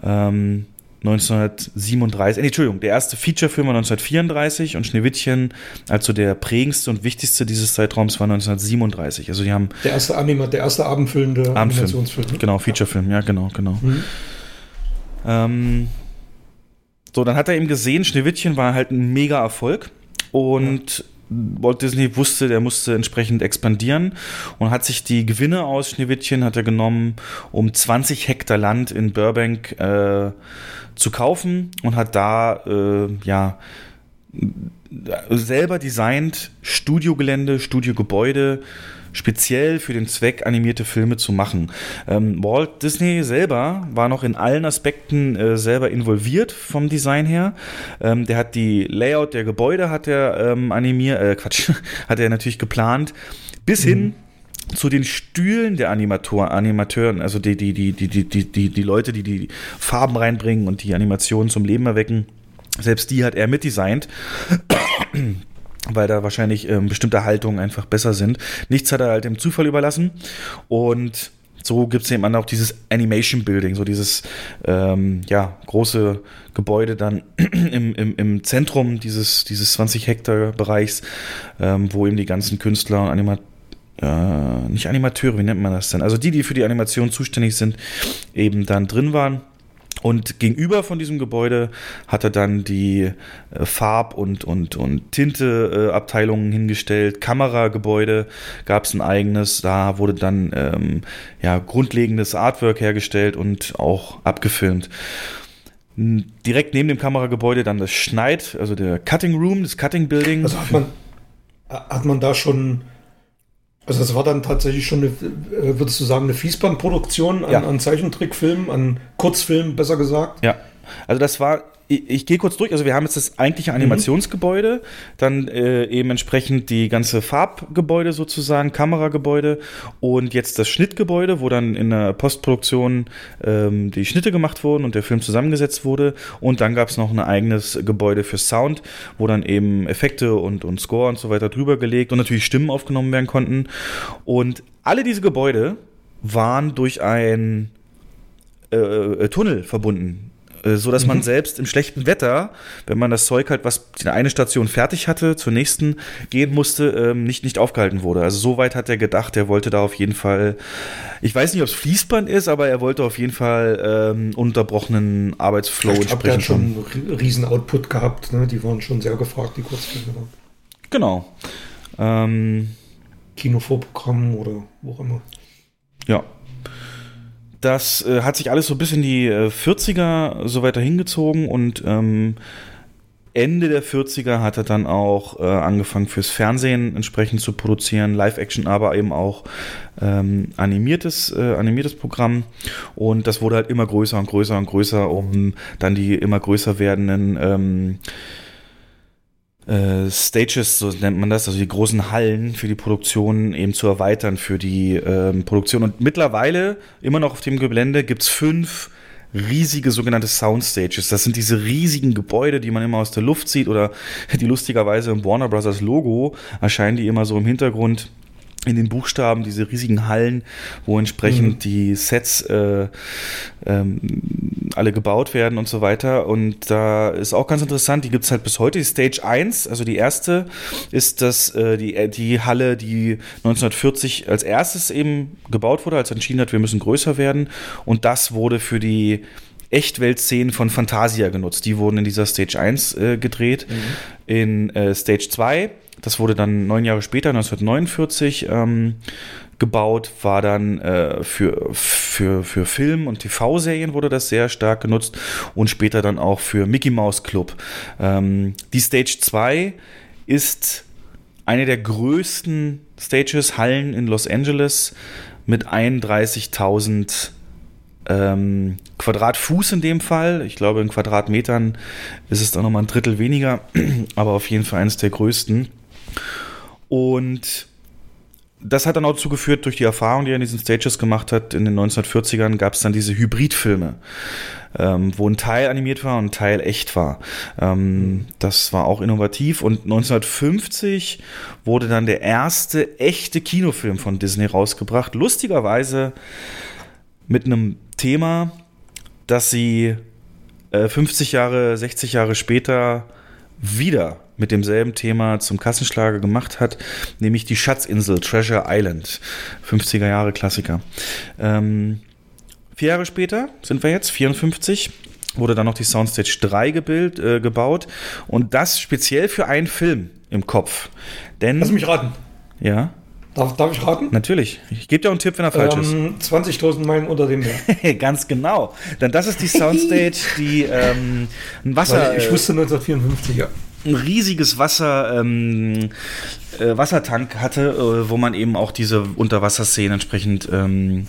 Ähm, 1937, äh, Entschuldigung, der erste Feature-Film war 1934 und Schneewittchen, also der prägendste und wichtigste dieses Zeitraums, war 1937. Also die haben. Der erste Anima, der erste abendfüllende Abendfilm. Animationsfilm. Ne? Genau, Feature-Film, ja, genau, genau. Mhm. Ähm, so, dann hat er eben gesehen, Schneewittchen war halt ein mega Erfolg und ja. Walt Disney wusste, der musste entsprechend expandieren und hat sich die Gewinne aus Schneewittchen hat er genommen, um 20 Hektar Land in Burbank äh, zu kaufen und hat da äh, ja selber designt Studiogelände, Studiogebäude speziell für den Zweck animierte Filme zu machen. Ähm, Walt Disney selber war noch in allen Aspekten äh, selber involviert vom Design her. Ähm, der hat die Layout der Gebäude hat er ähm, animiert, äh, Quatsch, hat er natürlich geplant, bis mhm. hin zu den Stühlen der Animator, Animateuren, also die, die, die, die, die, die, die Leute, die die Farben reinbringen und die Animationen zum Leben erwecken, selbst die hat er mitdesignt weil da wahrscheinlich ähm, bestimmte Haltungen einfach besser sind. Nichts hat er halt dem Zufall überlassen und so gibt es eben auch dieses Animation Building, so dieses ähm, ja, große Gebäude dann im, im, im Zentrum dieses, dieses 20 Hektar Bereichs, ähm, wo eben die ganzen Künstler und Animatoren äh, nicht Animateure, wie nennt man das denn? Also die, die für die Animation zuständig sind, eben dann drin waren. Und gegenüber von diesem Gebäude hat er dann die äh, Farb- und, und, und Tinte-Abteilungen hingestellt. Kameragebäude gab es ein eigenes. Da wurde dann ähm, ja, grundlegendes Artwork hergestellt und auch abgefilmt. Direkt neben dem Kameragebäude dann das Schneid, also der Cutting Room, das Cutting Building. Also hat man, hat man da schon also das war dann tatsächlich schon eine, äh, würdest du sagen, eine Fließbandproduktion an, ja. an Zeichentrickfilmen, an Kurzfilmen, besser gesagt? Ja, also das war ich, ich gehe kurz durch. Also wir haben jetzt das eigentliche mhm. Animationsgebäude, dann äh, eben entsprechend die ganze Farbgebäude sozusagen, Kameragebäude und jetzt das Schnittgebäude, wo dann in der Postproduktion ähm, die Schnitte gemacht wurden und der Film zusammengesetzt wurde. Und dann gab es noch ein eigenes Gebäude für Sound, wo dann eben Effekte und, und Score und so weiter drüber gelegt und natürlich Stimmen aufgenommen werden konnten. Und alle diese Gebäude waren durch ein äh, äh Tunnel verbunden so dass mhm. man selbst im schlechten Wetter, wenn man das Zeug halt, was die eine Station fertig hatte, zur nächsten gehen musste, ähm, nicht, nicht aufgehalten wurde. Also so weit hat er gedacht, er wollte da auf jeden Fall, ich weiß nicht, ob es Fließband ist, aber er wollte auf jeden Fall ähm, unterbrochenen Arbeitsflow ich entsprechend. Er hat schon einen riesen Output gehabt, ne? die waren schon sehr gefragt, die Kurzfilme. Genau. Ähm, Kinovorprogramm oder wo auch immer. Ja, das äh, hat sich alles so bis in die äh, 40er so weiter hingezogen und ähm, Ende der 40er hat er dann auch äh, angefangen fürs Fernsehen entsprechend zu produzieren, Live-Action, aber eben auch ähm, animiertes, äh, animiertes Programm. Und das wurde halt immer größer und größer und größer, um dann die immer größer werdenden ähm, äh, Stages, so nennt man das, also die großen Hallen für die Produktion eben zu erweitern für die ähm, Produktion. Und mittlerweile, immer noch auf dem Gelände, gibt es fünf riesige sogenannte Soundstages. Das sind diese riesigen Gebäude, die man immer aus der Luft sieht oder die lustigerweise im Warner Brothers Logo erscheinen die immer so im Hintergrund in den Buchstaben diese riesigen Hallen, wo entsprechend mhm. die Sets äh, ähm, alle gebaut werden und so weiter. Und da ist auch ganz interessant, die gibt es halt bis heute. Die Stage 1, also die erste, ist das äh, die, äh, die Halle, die 1940 als erstes eben gebaut wurde, als entschieden hat, wir müssen größer werden. Und das wurde für die Echtweltszenen von Fantasia genutzt. Die wurden in dieser Stage 1 äh, gedreht. Mhm. In äh, Stage 2 das wurde dann neun Jahre später, 1949, ähm, gebaut, war dann äh, für, für, für Film- und TV-Serien wurde das sehr stark genutzt und später dann auch für Mickey Mouse Club. Ähm, die Stage 2 ist eine der größten Stages, Hallen in Los Angeles mit 31.000 ähm, Quadratfuß in dem Fall. Ich glaube, in Quadratmetern ist es dann nochmal ein Drittel weniger, aber auf jeden Fall eines der größten. Und das hat dann auch dazu geführt, durch die Erfahrung, die er in diesen Stages gemacht hat, in den 1940ern gab es dann diese Hybridfilme, ähm, wo ein Teil animiert war und ein Teil echt war. Ähm, das war auch innovativ und 1950 wurde dann der erste echte Kinofilm von Disney rausgebracht. Lustigerweise mit einem Thema, das sie äh, 50 Jahre, 60 Jahre später wieder mit demselben Thema zum Kassenschlager gemacht hat, nämlich die Schatzinsel Treasure Island. 50er Jahre Klassiker. Ähm, vier Jahre später sind wir jetzt, 54, wurde dann noch die Soundstage 3 gebild, äh, gebaut und das speziell für einen Film im Kopf. Denn, Lass mich raten. Ja. Darf, darf ich raten? Natürlich. Ich gebe dir auch einen Tipp, wenn er falsch ähm, ist. 20.000 Meilen unter dem Meer. Ganz genau. Denn das ist die Soundstage, die ähm, ein Wasser. Weil ich wusste 1954, ja ein riesiges Wasser, ähm, äh, Wassertank hatte, äh, wo man eben auch diese Unterwasserszenen entsprechend ähm,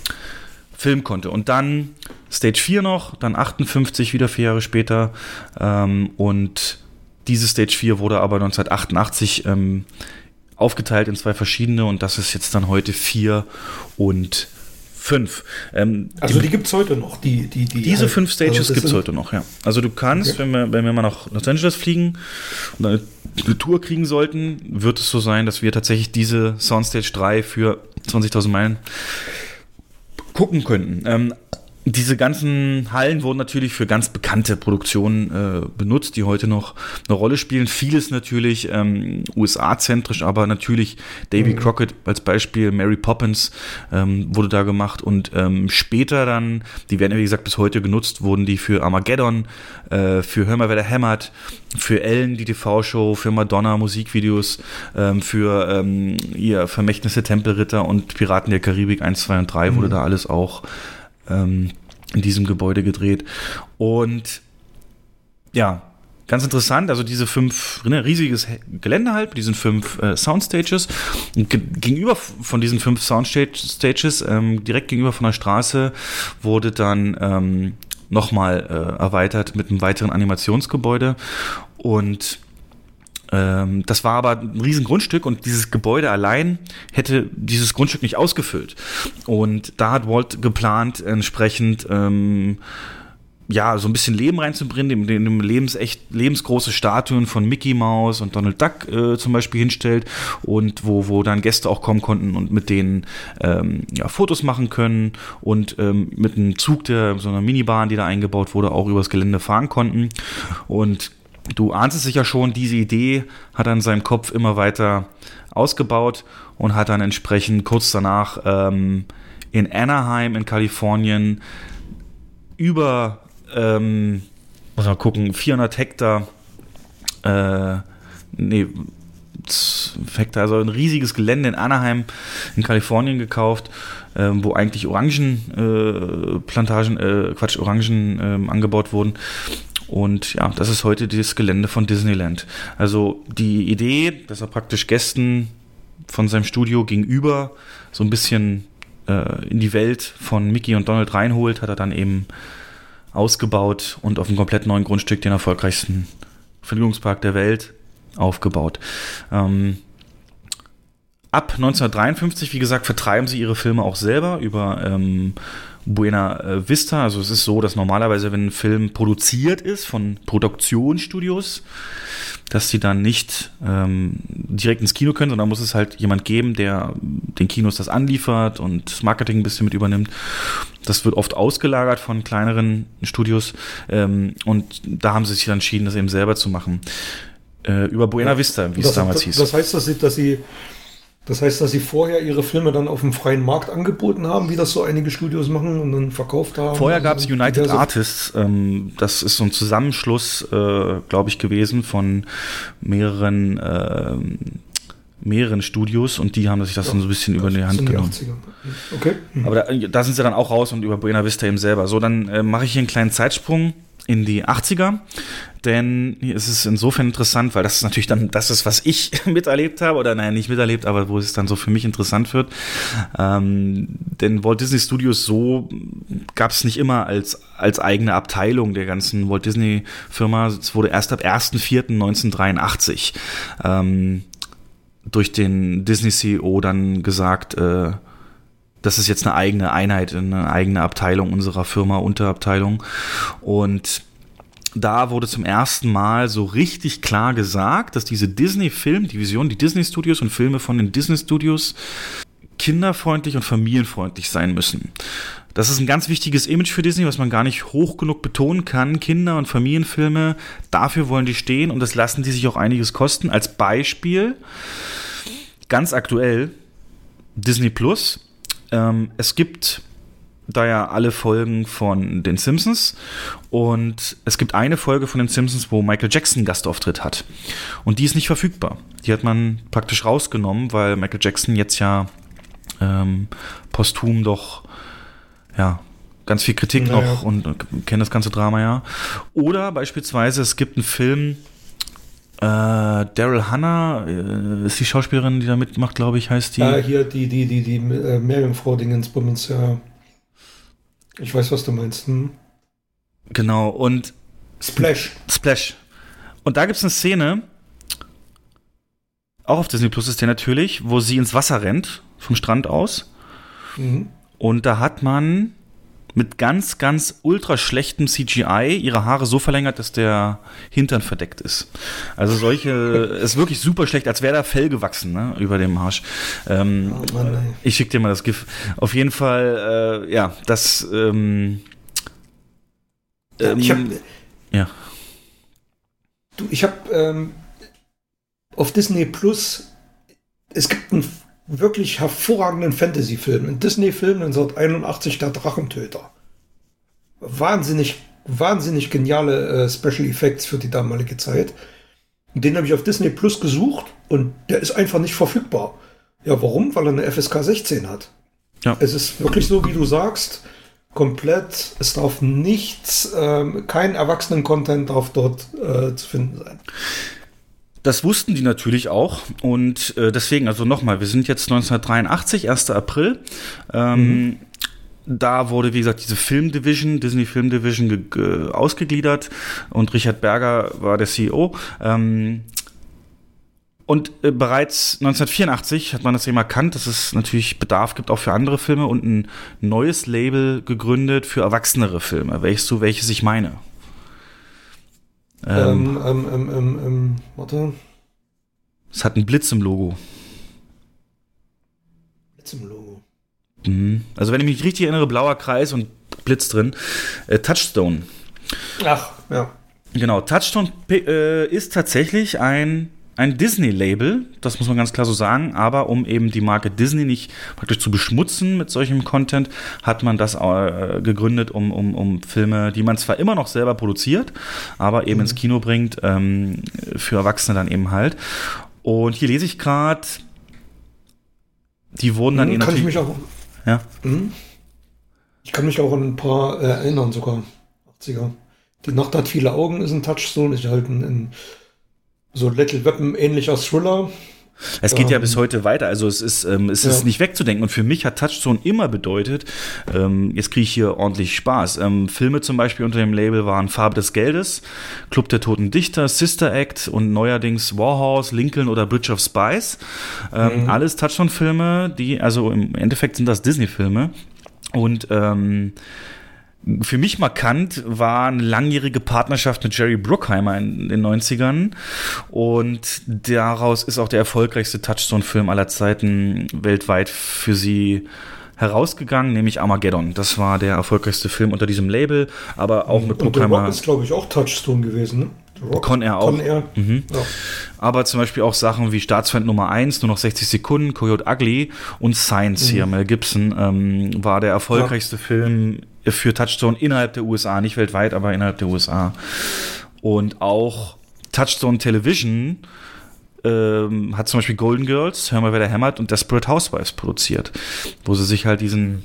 filmen konnte. Und dann Stage 4 noch, dann 58, wieder vier Jahre später. Ähm, und diese Stage 4 wurde aber 1988 ähm, aufgeteilt in zwei verschiedene und das ist jetzt dann heute 4 und Fünf. Ähm, also die, die gibt es heute noch. Die, die, die diese halt, fünf Stages also gibt es heute noch, ja. Also du kannst, okay. wenn, wir, wenn wir mal nach Los Angeles fliegen und eine, eine Tour kriegen sollten, wird es so sein, dass wir tatsächlich diese Soundstage 3 für 20.000 Meilen gucken könnten. Ähm, diese ganzen Hallen wurden natürlich für ganz bekannte Produktionen äh, benutzt, die heute noch eine Rolle spielen. Vieles natürlich ähm, USA-zentrisch, aber natürlich Davy mhm. Crockett als Beispiel, Mary Poppins ähm, wurde da gemacht und ähm, später dann, die werden wie gesagt bis heute genutzt, wurden die für Armageddon, äh, für Hör mal, wer da hämmert, für Ellen, die TV-Show, für Madonna Musikvideos, ähm, für ähm, ihr Vermächtnisse Tempelritter und Piraten der Karibik 1, 2 und 3 mhm. wurde da alles auch ähm, in diesem Gebäude gedreht. Und ja, ganz interessant, also diese fünf, ne, riesiges Gelände halt, mit diesen fünf äh, Soundstages. Und gegenüber von diesen fünf Soundstages, ähm, direkt gegenüber von der Straße, wurde dann ähm, nochmal äh, erweitert mit einem weiteren Animationsgebäude. Und das war aber ein riesen Grundstück und dieses Gebäude allein hätte dieses Grundstück nicht ausgefüllt. Und da hat Walt geplant, entsprechend ähm, ja, so ein bisschen Leben reinzubringen, dem, dem lebensecht, lebensgroße Statuen von Mickey Mouse und Donald Duck äh, zum Beispiel hinstellt und wo, wo dann Gäste auch kommen konnten und mit denen ähm, ja, Fotos machen können und ähm, mit einem Zug, der so einer Minibahn, die da eingebaut wurde, auch übers Gelände fahren konnten. Und Du ahnst es sicher schon, diese Idee hat er in seinem Kopf immer weiter ausgebaut und hat dann entsprechend kurz danach ähm, in Anaheim in Kalifornien über, ähm, muss mal gucken, 400 Hektar, äh, nee, Hektar, also ein riesiges Gelände in Anaheim in Kalifornien gekauft, äh, wo eigentlich Orangenplantagen, äh, äh, Quatsch, Orangen ähm, angebaut wurden. Und ja, das ist heute das Gelände von Disneyland. Also die Idee, dass er praktisch Gästen von seinem Studio gegenüber so ein bisschen äh, in die Welt von Mickey und Donald reinholt, hat er dann eben ausgebaut und auf einem komplett neuen Grundstück den erfolgreichsten Vergnügungspark der Welt aufgebaut. Ähm, ab 1953, wie gesagt, vertreiben sie ihre Filme auch selber über ähm, Buena äh, Vista. Also es ist so, dass normalerweise, wenn ein Film produziert ist von Produktionsstudios, dass sie dann nicht ähm, direkt ins Kino können, sondern muss es halt jemand geben, der den Kinos das anliefert und das Marketing ein bisschen mit übernimmt. Das wird oft ausgelagert von kleineren Studios ähm, und da haben sie sich dann entschieden, das eben selber zu machen. Äh, über Buena Vista, wie es damals das, hieß. Das heißt, dass sie, dass sie das heißt, dass sie vorher ihre Filme dann auf dem freien Markt angeboten haben, wie das so einige Studios machen und dann verkauft haben. Vorher gab es Also United Artists. Ähm, das ist so ein Zusammenschluss, äh, glaube ich, gewesen von mehreren, ähm, mehreren Studios und die haben sich das dann so ein bisschen über die Hand sind die genommen. 80er. Okay. Hm. Aber da, da sind sie dann auch raus und über Buena Vista eben selber. So, dann äh, mache ich hier einen kleinen Zeitsprung in die 80er, denn hier ist es insofern interessant, weil das ist natürlich dann das ist, was ich miterlebt habe, oder nein, nicht miterlebt, aber wo es dann so für mich interessant wird. Ähm, denn Walt Disney Studios so gab es nicht immer als, als eigene Abteilung der ganzen Walt Disney Firma. Es wurde erst ab 1.4.1983 ähm, durch den Disney CEO dann gesagt, äh, das ist jetzt eine eigene Einheit, eine eigene Abteilung unserer Firma, Unterabteilung. Und da wurde zum ersten Mal so richtig klar gesagt, dass diese Disney-Filmdivision, die Disney Studios und Filme von den Disney Studios kinderfreundlich und familienfreundlich sein müssen. Das ist ein ganz wichtiges Image für Disney, was man gar nicht hoch genug betonen kann. Kinder- und Familienfilme, dafür wollen die stehen und das lassen die sich auch einiges kosten. Als Beispiel, ganz aktuell, Disney Plus. Ähm, es gibt da ja alle Folgen von den Simpsons und es gibt eine Folge von den Simpsons, wo Michael Jackson Gastauftritt hat und die ist nicht verfügbar. Die hat man praktisch rausgenommen, weil Michael Jackson jetzt ja ähm, posthum doch ja ganz viel Kritik Naja. noch und kennt das ganze Drama ja. Oder beispielsweise es gibt einen Film äh, Daryl Hannah äh, ist die Schauspielerin, die da mitmacht, glaube ich, heißt die. Ja, hier die, die, die, die äh, Meerjungfrau-Dingens, ja. Ich weiß, was du meinst. Hm? Genau, und Splash. Splash. Und da gibt es eine Szene, auch auf Disney Plus ist der natürlich, wo sie ins Wasser rennt, vom Strand aus. Mhm. Und da hat man mit ganz, ganz ultra schlechtem CGI ihre Haare so verlängert, dass der Hintern verdeckt ist. Also solche, ist wirklich super schlecht, als wäre da Fell gewachsen, ne, über dem Arsch. Ähm, Oh Mann, ich schick dir mal das GIF. Auf jeden Fall, äh, ja, das, ähm, ich habe ähm, ja. Du, ich habe ähm, auf Disney Plus, es gibt einen wirklich hervorragenden Fantasy-Film, einen Disney-Film 1981, der Drachentöter. Wahnsinnig, wahnsinnig geniale äh, Special Effects für die damalige Zeit. Den habe ich auf Disney Plus gesucht und der ist einfach nicht verfügbar. Ja, warum? Weil er eine FSK 16 hat. Ja. Es ist wirklich so, wie du sagst, komplett, es darf nichts, ähm, kein Erwachsenen-Content darf dort äh, zu finden sein. Das wussten die natürlich auch und äh, deswegen, also nochmal, wir sind jetzt 1983, 1. April. Ähm, Da wurde, wie gesagt, diese Film Division, Disney Film Division ge ge ausgegliedert und Richard Berger war der CEO. Ähm, und äh, bereits 1984 hat man das eben erkannt, dass es natürlich Bedarf gibt auch für andere Filme und ein neues Label gegründet für erwachsenere Filme. Welches du, welches ich meine? Ähm, Ähm, ähm, ähm, ähm, ähm, warte, es hat einen Blitz im Logo. jetzt im Logo. Mhm. Also wenn ich mich richtig erinnere, blauer Kreis und Blitz drin. Äh, Touchstone. Ach, ja. Genau, Touchstone äh, ist tatsächlich ein, ein Disney-Label, das muss man ganz klar so sagen, aber um eben die Marke Disney nicht praktisch zu beschmutzen mit solchem Content, hat man das äh, gegründet, um, um, um Filme, die man zwar immer noch selber produziert, aber eben ins Kino bringt, ähm, für Erwachsene dann eben halt. Und hier lese ich gerade, die wurden dann eh Hm, kann ich mich auch. ja, Hm? Ich kann mich auch an ein paar äh, erinnern, sogar. 80er. Die Nacht hat viele Augen ist ein Touchstone, ist halt ein, ein so Little Weapon ähnlicher Thriller. Es geht ja Ähm, bis heute weiter, also es ist, ähm, es ist ja. nicht wegzudenken. Und für mich hat Touchstone immer bedeutet, ähm, jetzt kriege ich hier ordentlich Spaß. Ähm, Filme zum Beispiel unter dem Label waren Farbe des Geldes, Club der Toten Dichter, Sister Act und neuerdings Warhorse, Lincoln oder Bridge of Spies. Ähm, Alles Touchstone-Filme, die, also im Endeffekt sind das Disney-Filme, Und ähm, für mich markant war eine langjährige Partnerschaft mit Jerry Bruckheimer in den 90ern. Und daraus ist auch der erfolgreichste Touchstone-Film aller Zeiten weltweit für sie herausgegangen, nämlich Armageddon. Das war der erfolgreichste Film unter diesem Label, aber auch mit Und der Rock ist, glaube ich, auch Touchstone gewesen. Ne? Rock, Con Air auch. Con Air. Mhm. Ja. Aber zum Beispiel auch Sachen wie Staatsfeind Nummer 1, nur noch 60 Sekunden, Coyote Ugly und Science hier, Mel Gibson, ähm, war der erfolgreichste Film für Touchstone innerhalb der USA, nicht weltweit, aber innerhalb der USA. Und auch Touchstone Television ähm, hat zum Beispiel Golden Girls, Hör mal, wer da hämmert und Desperate Housewives produziert, wo sie sich halt diesen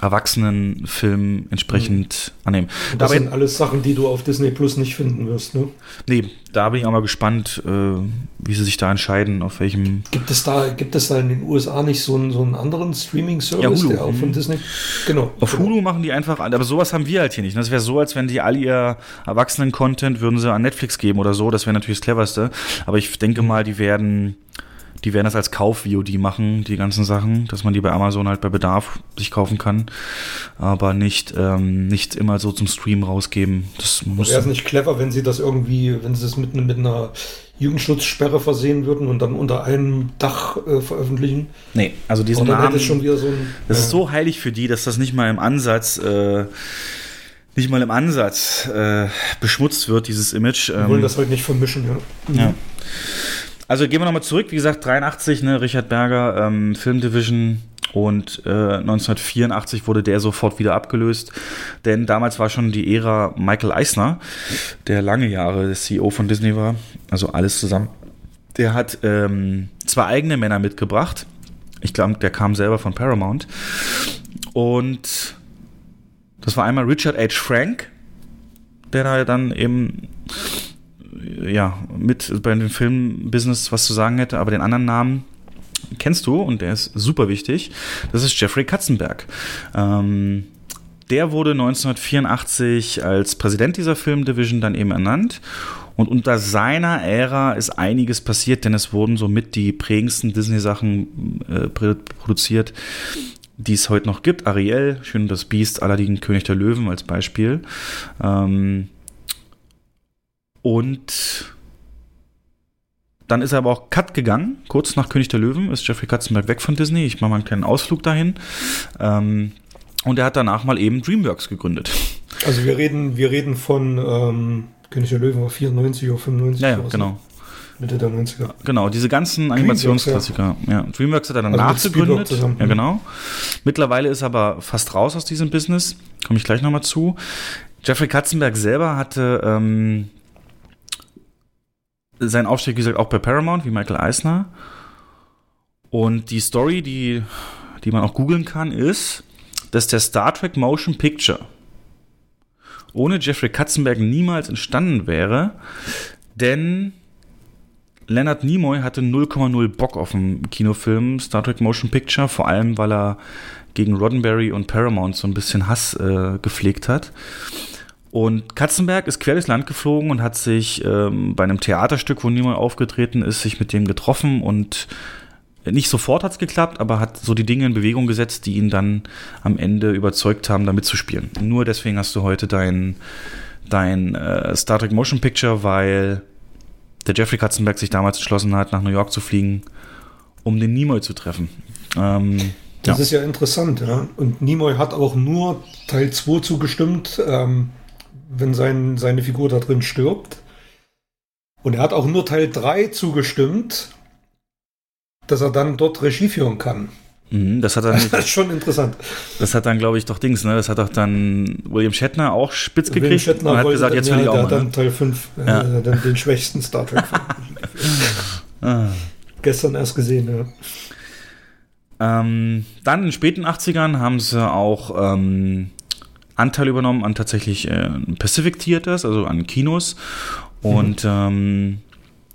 Erwachsenenfilm entsprechend annehmen. Und das Dabei- sind alles Sachen, die du auf Disney Plus nicht finden wirst. Ne? Nee, da bin ich auch mal gespannt, äh, wie sie sich da entscheiden, auf welchem. Gibt es da, gibt es da in den USA nicht so einen, so einen anderen Streaming-Service, Ja, der auch von Mhm. Disney? Genau. Auf genau. Hulu machen die einfach, aber sowas haben wir halt hier nicht. Das wäre so, als wenn die all ihr Erwachsenen-Content würden sie an Netflix geben oder so. Das wäre natürlich das cleverste. Aber ich denke mal, die werden, die werden das als Kauf-VOD machen, die ganzen Sachen, dass man die bei Amazon halt bei Bedarf sich kaufen kann. Aber nicht, ähm, nicht immer so zum Stream rausgeben. Das muss. Wäre es nicht clever, wenn sie das irgendwie, wenn sie das mit, mit einer Jugendschutzsperre versehen würden und dann unter einem Dach äh, veröffentlichen? Nee, also diesen Namen. schon wieder so ein. Das äh, ist so heilig für die, dass das nicht mal im Ansatz, äh, nicht mal im Ansatz äh, beschmutzt wird, dieses Image. Wir wollen Ähm, das halt nicht vermischen, ja. ja. Also gehen wir nochmal zurück, wie gesagt, 83, ne, Richard Berger, ähm, Film Division und äh, 1984 wurde der sofort wieder abgelöst, denn damals war schon die Ära Michael Eisner, der lange Jahre CEO von Disney war, also alles zusammen. Der hat ähm, zwei eigene Männer mitgebracht. Ich glaube, der kam selber von Paramount. Und das war einmal Richard H. Frank, der da dann eben ja, mit bei dem Filmbusiness was zu sagen hätte, aber den anderen Namen kennst du und der ist super wichtig. Das ist Jeffrey Katzenberg. Ähm, der wurde 1984 als Präsident dieser Filmdivision dann eben ernannt. Und unter seiner Ära ist einiges passiert, denn es wurden somit die prägendsten Disney-Sachen äh, produ- produziert, die es heute noch gibt. Ariel, Schön das Biest, Aladdin, König der Löwen als Beispiel. Ähm, und dann ist er aber auch Cut gegangen. Kurz nach König der Löwen ist Jeffrey Katzenberg weg von Disney. Ich mache mal einen kleinen Ausflug dahin. Ähm, und er hat danach mal eben DreamWorks gegründet. Also wir reden, wir reden von ähm, König der Löwen war 94 oder 95. Ja, ja, genau. Mitte der 90er. Genau, diese ganzen Animationsklassiker. Ja. DreamWorks hat er dann Also nachgegründet. Ja, genau. Mittlerweile ist er aber fast raus aus diesem Business. Komme ich gleich nochmal zu. Jeffrey Katzenberg selber hatte ähm, seinen Aufstieg, wie gesagt, auch bei Paramount, wie Michael Eisner. Und die Story, die, die man auch googeln kann, ist, dass der Star Trek Motion Picture ohne Jeffrey Katzenberg niemals entstanden wäre, denn Leonard Nimoy hatte 0,0 Bock auf den Kinofilm Star Trek Motion Picture, vor allem weil er gegen Roddenberry und Paramount so ein bisschen Hass äh, gepflegt hat. Und Katzenberg ist quer durchs Land geflogen und hat sich ähm, bei einem Theaterstück, wo Nimoy aufgetreten ist, sich mit dem getroffen und nicht sofort hat es geklappt, aber hat so die Dinge in Bewegung gesetzt, die ihn dann am Ende überzeugt haben, da mitzuspielen. Nur deswegen hast du heute dein, dein äh, Star Trek Motion Picture, weil der Jeffrey Katzenberg sich damals entschlossen hat, nach New York zu fliegen, um den Nimoy zu treffen. Ähm, Das ja. ist ja interessant, ja. Und Nimoy hat auch nur Teil 2 zugestimmt, ähm, wenn sein, seine Figur da drin stirbt. Und er hat auch nur Teil 3 zugestimmt, dass er dann dort Regie führen kann. Mhm, das hat dann, Das ist schon interessant. das hat dann, glaube ich, doch Dings, ne? Das hat doch dann William Shatner auch spitz William gekriegt Shatner und hat gesagt, dann- jetzt will ja, ich auch mal. dann Ne? Teil 5, äh, Ja. dann den schwächsten Star Trek. Ah. Gestern erst gesehen, ja. Ähm, dann in den späten 80ern haben sie auch ähm, Anteil übernommen an tatsächlich äh, Pacific Theaters, also an Kinos. Und ähm,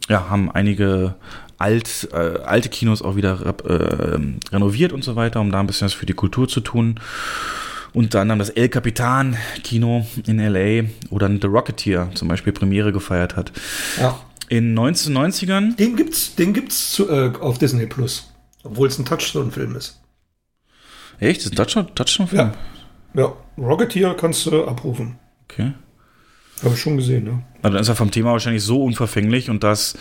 ja, haben einige alt, äh, alte Kinos auch wieder äh, renoviert und so weiter, um da ein bisschen was für die Kultur zu tun. Unter anderem das El Capitan Kino in LA oder The Rocketeer zum Beispiel Premiere gefeiert hat. ja. In 1990ern Den gibt's, den gibt's zu, äh, auf Disney Plus. Obwohl es ein Touchstone-Film ist. Echt? Das ist ein Touchdown-Film? Ja. Ja, Rocketeer kannst du abrufen. Okay. Habe ich schon gesehen, ne? Also dann ist er vom Thema wahrscheinlich so unverfänglich und das.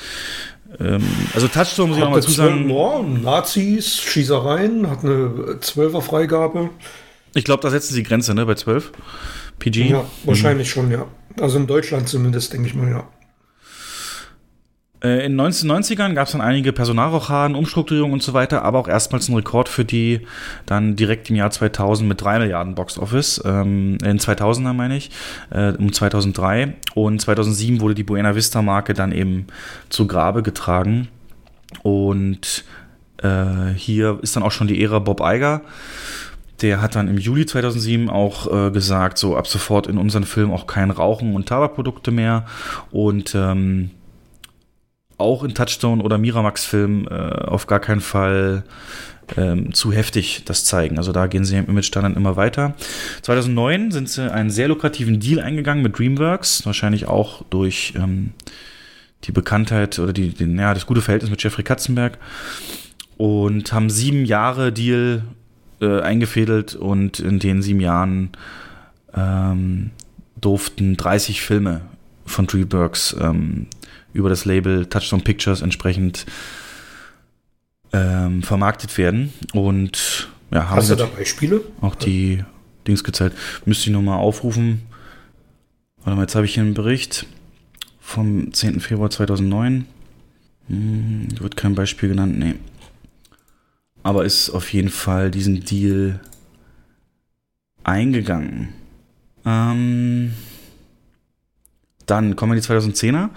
Ähm, also Touchstone muss ich noch Hat mal zu sagen. ja, Nazis, Schießereien, hat eine 12er Freigabe. Ich glaube, da setzen sie die Grenze, ne? Bei 12. PG. Ja, wahrscheinlich schon, ja. Also in Deutschland zumindest, denke ich mal, ja. Äh, in den 1990ern gab es dann einige Personalrochaden, Umstrukturierungen und so weiter, aber auch erstmals einen Rekord für die dann direkt im Jahr 2000 mit 3 Milliarden Box Office, ähm, in 2000er meine ich, äh, um 2003 und 2007 wurde die Buena Vista Marke dann eben zu Grabe getragen. Und äh, hier ist dann auch schon die Ära Bob Iger. Der hat dann im Juli 2007 auch äh, gesagt, so ab sofort in unseren Filmen auch kein Rauchen und Tabakprodukte mehr. Und ähm, auch in Touchstone oder Miramax-Filmen äh, auf gar keinen Fall ähm, zu heftig das zeigen. Also da gehen sie im Image-Standard immer weiter. 2009 sind sie einen sehr lukrativen Deal eingegangen mit DreamWorks, wahrscheinlich auch durch ähm, die Bekanntheit oder die, den, ja, das gute Verhältnis mit Jeffrey Katzenberg und haben sieben Jahre Deal äh, eingefädelt und in den sieben Jahren ähm, durften 30 Filme von DreamWorks ähm, über das Label Touchstone Pictures entsprechend ähm, vermarktet werden. Und ja, haben Hast du da Beispiele? auch die Dings gezeigt. Müsste ich nochmal aufrufen. Warte mal, jetzt habe ich hier einen Bericht vom 10. Februar 2009. Hm, wird kein Beispiel genannt, nee. Aber ist auf jeden Fall diesen Deal eingegangen. Ähm, dann kommen wir in die 2010er.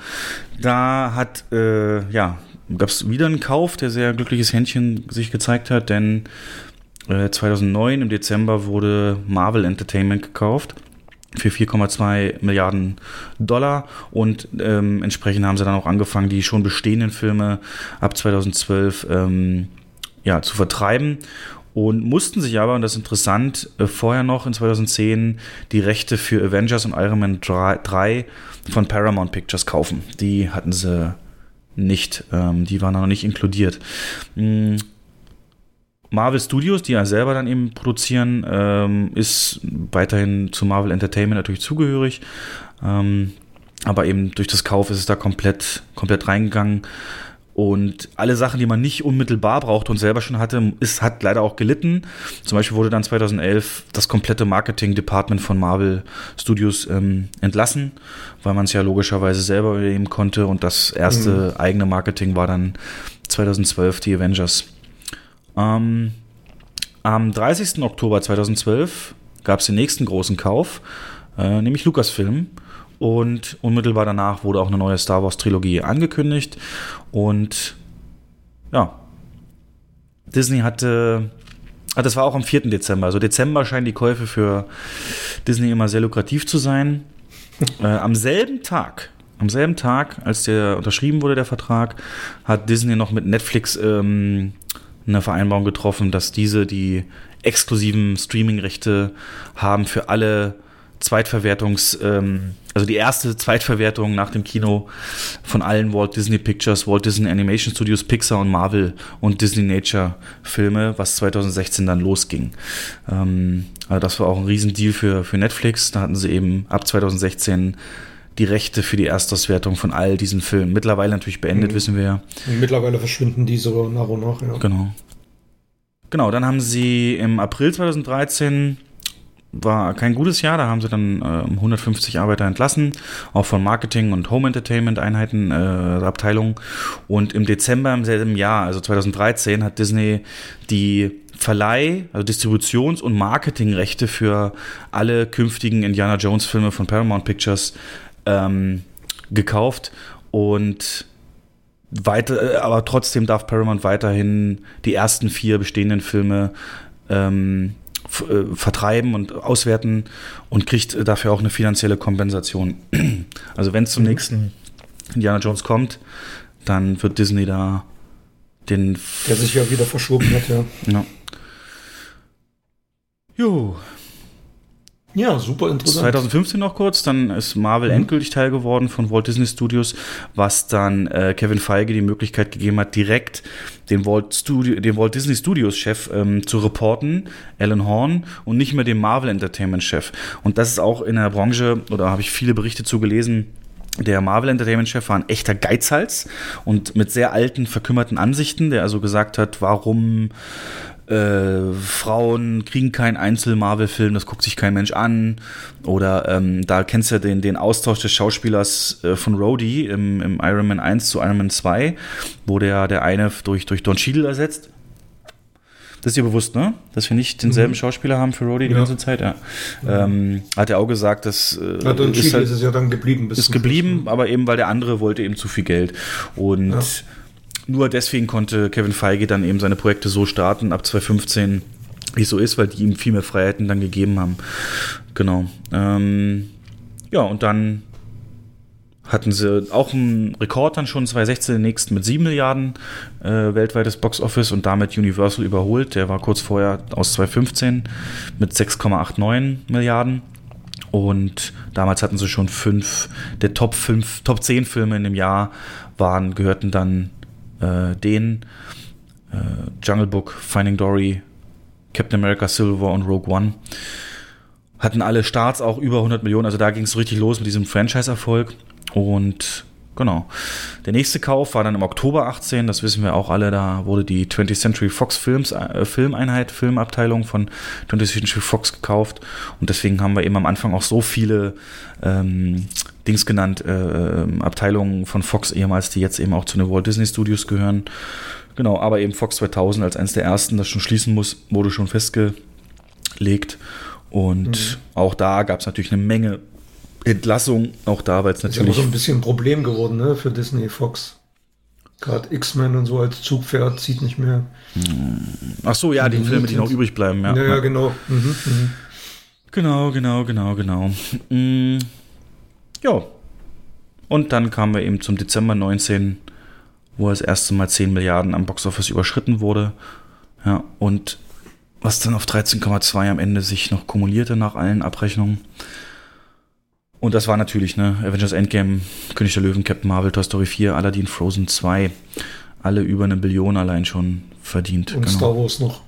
Da hat, äh, ja, gab es wieder einen Kauf, der sehr glückliches Händchen sich gezeigt hat, denn äh, 2009 im Dezember wurde Marvel Entertainment gekauft für 4,2 Milliarden Dollar und ähm, entsprechend haben sie dann auch angefangen, die schon bestehenden Filme ab 2012 ähm, ja, zu vertreiben und mussten sich aber, und das ist interessant, äh, vorher noch in 2010 die Rechte für Avengers und Iron Man 3, 3 von Paramount Pictures kaufen. Die hatten sie nicht, ähm, die waren noch nicht inkludiert. Mm, Marvel Studios, die ja selber dann eben produzieren, ähm, ist weiterhin zu Marvel Entertainment natürlich zugehörig. Ähm, aber eben durch das Kauf ist es da komplett, komplett reingegangen. Und alle Sachen, die man nicht unmittelbar brauchte und selber schon hatte, ist, hat leider auch gelitten. Zum Beispiel wurde dann 2011 das komplette Marketing-Department von Marvel Studios ähm, entlassen, weil man es ja logischerweise selber übernehmen konnte. Und das erste eigene Marketing war dann 2012 die Avengers. Ähm, am 30. Oktober 2012 gab es den nächsten großen Kauf, äh, nämlich Lucasfilm. Und unmittelbar danach wurde auch eine neue Star Wars Trilogie angekündigt. Und ja, Disney hatte, ah, das war auch am 4. Dezember. Also Dezember scheinen die Käufe für Disney immer sehr lukrativ zu sein. äh, am selben Tag, am selben Tag, als der unterschrieben wurde, der Vertrag, hat Disney noch mit Netflix ähm, eine Vereinbarung getroffen, dass diese die exklusiven Streaming-Rechte haben für alle Zweitverwertungs, ähm, also die erste Zweitverwertung nach dem Kino von allen Walt Disney Pictures, Walt Disney Animation Studios, Pixar und Marvel und Disney Nature Filme, was 2016 dann losging. Ähm, also das war auch ein Riesendeal für, für Netflix. Da hatten sie eben ab 2016 die Rechte für die Erstauswertung von all diesen Filmen. Mittlerweile natürlich beendet, Mhm. wissen wir ja. Mittlerweile verschwinden die so nach und nach, ja. Genau. Genau, dann haben sie im April 2013 war kein gutes Jahr, da haben sie dann äh, 150 Arbeiter entlassen, auch von Marketing und Home Entertainment Einheiten, äh, Abteilungen. Und im Dezember im selben Jahr, also 2013, hat Disney die Verleih, also Distributions- und Marketingrechte für alle künftigen Indiana Jones Filme von Paramount Pictures ähm, gekauft und weiter, äh, aber trotzdem darf Paramount weiterhin die ersten vier bestehenden Filme ähm, äh, vertreiben und auswerten und kriegt äh, dafür auch eine finanzielle Kompensation. Also wenn es zum nächsten Indiana Jones kommt, dann wird Disney da den Der sich ja wieder verschoben hat, ja. ja. Jo. Ja, super interessant. 2015 noch kurz, dann ist Marvel mhm. endgültig Teil geworden von Walt Disney Studios, was dann äh, Kevin Feige die Möglichkeit gegeben hat, direkt den Walt, Studio, den Walt Disney Studios Chef ähm, zu reporten, Alan Horn, und nicht mehr dem Marvel Entertainment Chef. Und das ist auch in der Branche, oder habe ich viele Berichte zu gelesen, der Marvel Entertainment Chef war ein echter Geizhals und mit sehr alten, verkümmerten Ansichten, der also gesagt hat, warum äh, Frauen kriegen keinen Einzel-Marvel-Film, das guckt sich kein Mensch an. Oder ähm, da kennst du ja den, den Austausch des Schauspielers äh, von Rhodey im, im Iron Man 1 zu Iron Man 2, wo der, der eine durch, durch Don Cheadle ersetzt. Das ist dir bewusst, ne? Dass wir nicht denselben mhm. Schauspieler haben für Rhodey die ja. ganze Zeit, ja. Ähm, hat er auch gesagt, dass. Äh, ja, Don ist, halt, ist es ja dann geblieben. Bis ist geblieben, Schluss. aber eben, weil der andere wollte eben zu viel Geld. Und ja. Nur deswegen konnte Kevin Feige dann eben seine Projekte so starten, ab 2015, wie es so ist, weil die ihm viel mehr Freiheiten dann gegeben haben. Genau. Ähm, ja, und dann hatten sie auch einen Rekord dann schon 2016 den nächsten mit 7 Milliarden äh, weltweites Boxoffice und damit Universal überholt. Der war kurz vorher aus 2015 mit 6,89 Milliarden. Und damals hatten sie schon fünf, der Top 5, Top 10 Filme in dem Jahr waren, gehörten dann äh, denen. Äh, Jungle Book, Finding Dory, Captain America Silver und Rogue One. Hatten alle Starts auch über 100 Millionen, also da ging es richtig los mit diesem Franchise-Erfolg. Und genau. Der nächste Kauf war dann im Oktober 18, das wissen wir auch alle, da wurde die 20th Century Fox Films, äh, Filmeinheit, Filmabteilung von 20th Century Fox gekauft. Und deswegen haben wir eben am Anfang auch so viele ähm, Dings genannt, äh, ähm, Abteilungen von Fox ehemals, die jetzt eben auch zu den Walt Disney Studios gehören. Genau, aber eben Fox 2000 als eines der ersten, das schon schließen muss, wurde schon festgelegt. Und mhm. auch da gab es natürlich eine Menge Entlassung auch da, weil es natürlich. Ist ja so ein bisschen ein Problem geworden ne, für Disney Fox. Gerade X-Men und so als Zugpferd zieht nicht mehr. Hm. Ach so, ja, die Filme, die noch übrig bleiben. Ja, ja, ja genau. Mhm, mhm. Genau, genau, genau, genau. Mhm. Ja. Und dann kamen wir eben zum Dezember 19, wo das erste Mal 10 Milliarden am Boxoffice überschritten wurde. Ja, und was dann auf 13,2 am Ende sich noch kumulierte nach allen Abrechnungen. Und das war natürlich, ne, Avengers Endgame, König der Löwen, Captain Marvel, Toy Story 4, Aladdin, Frozen 2. Alle über eine Billion allein schon verdient. Und genau. Star Wars noch.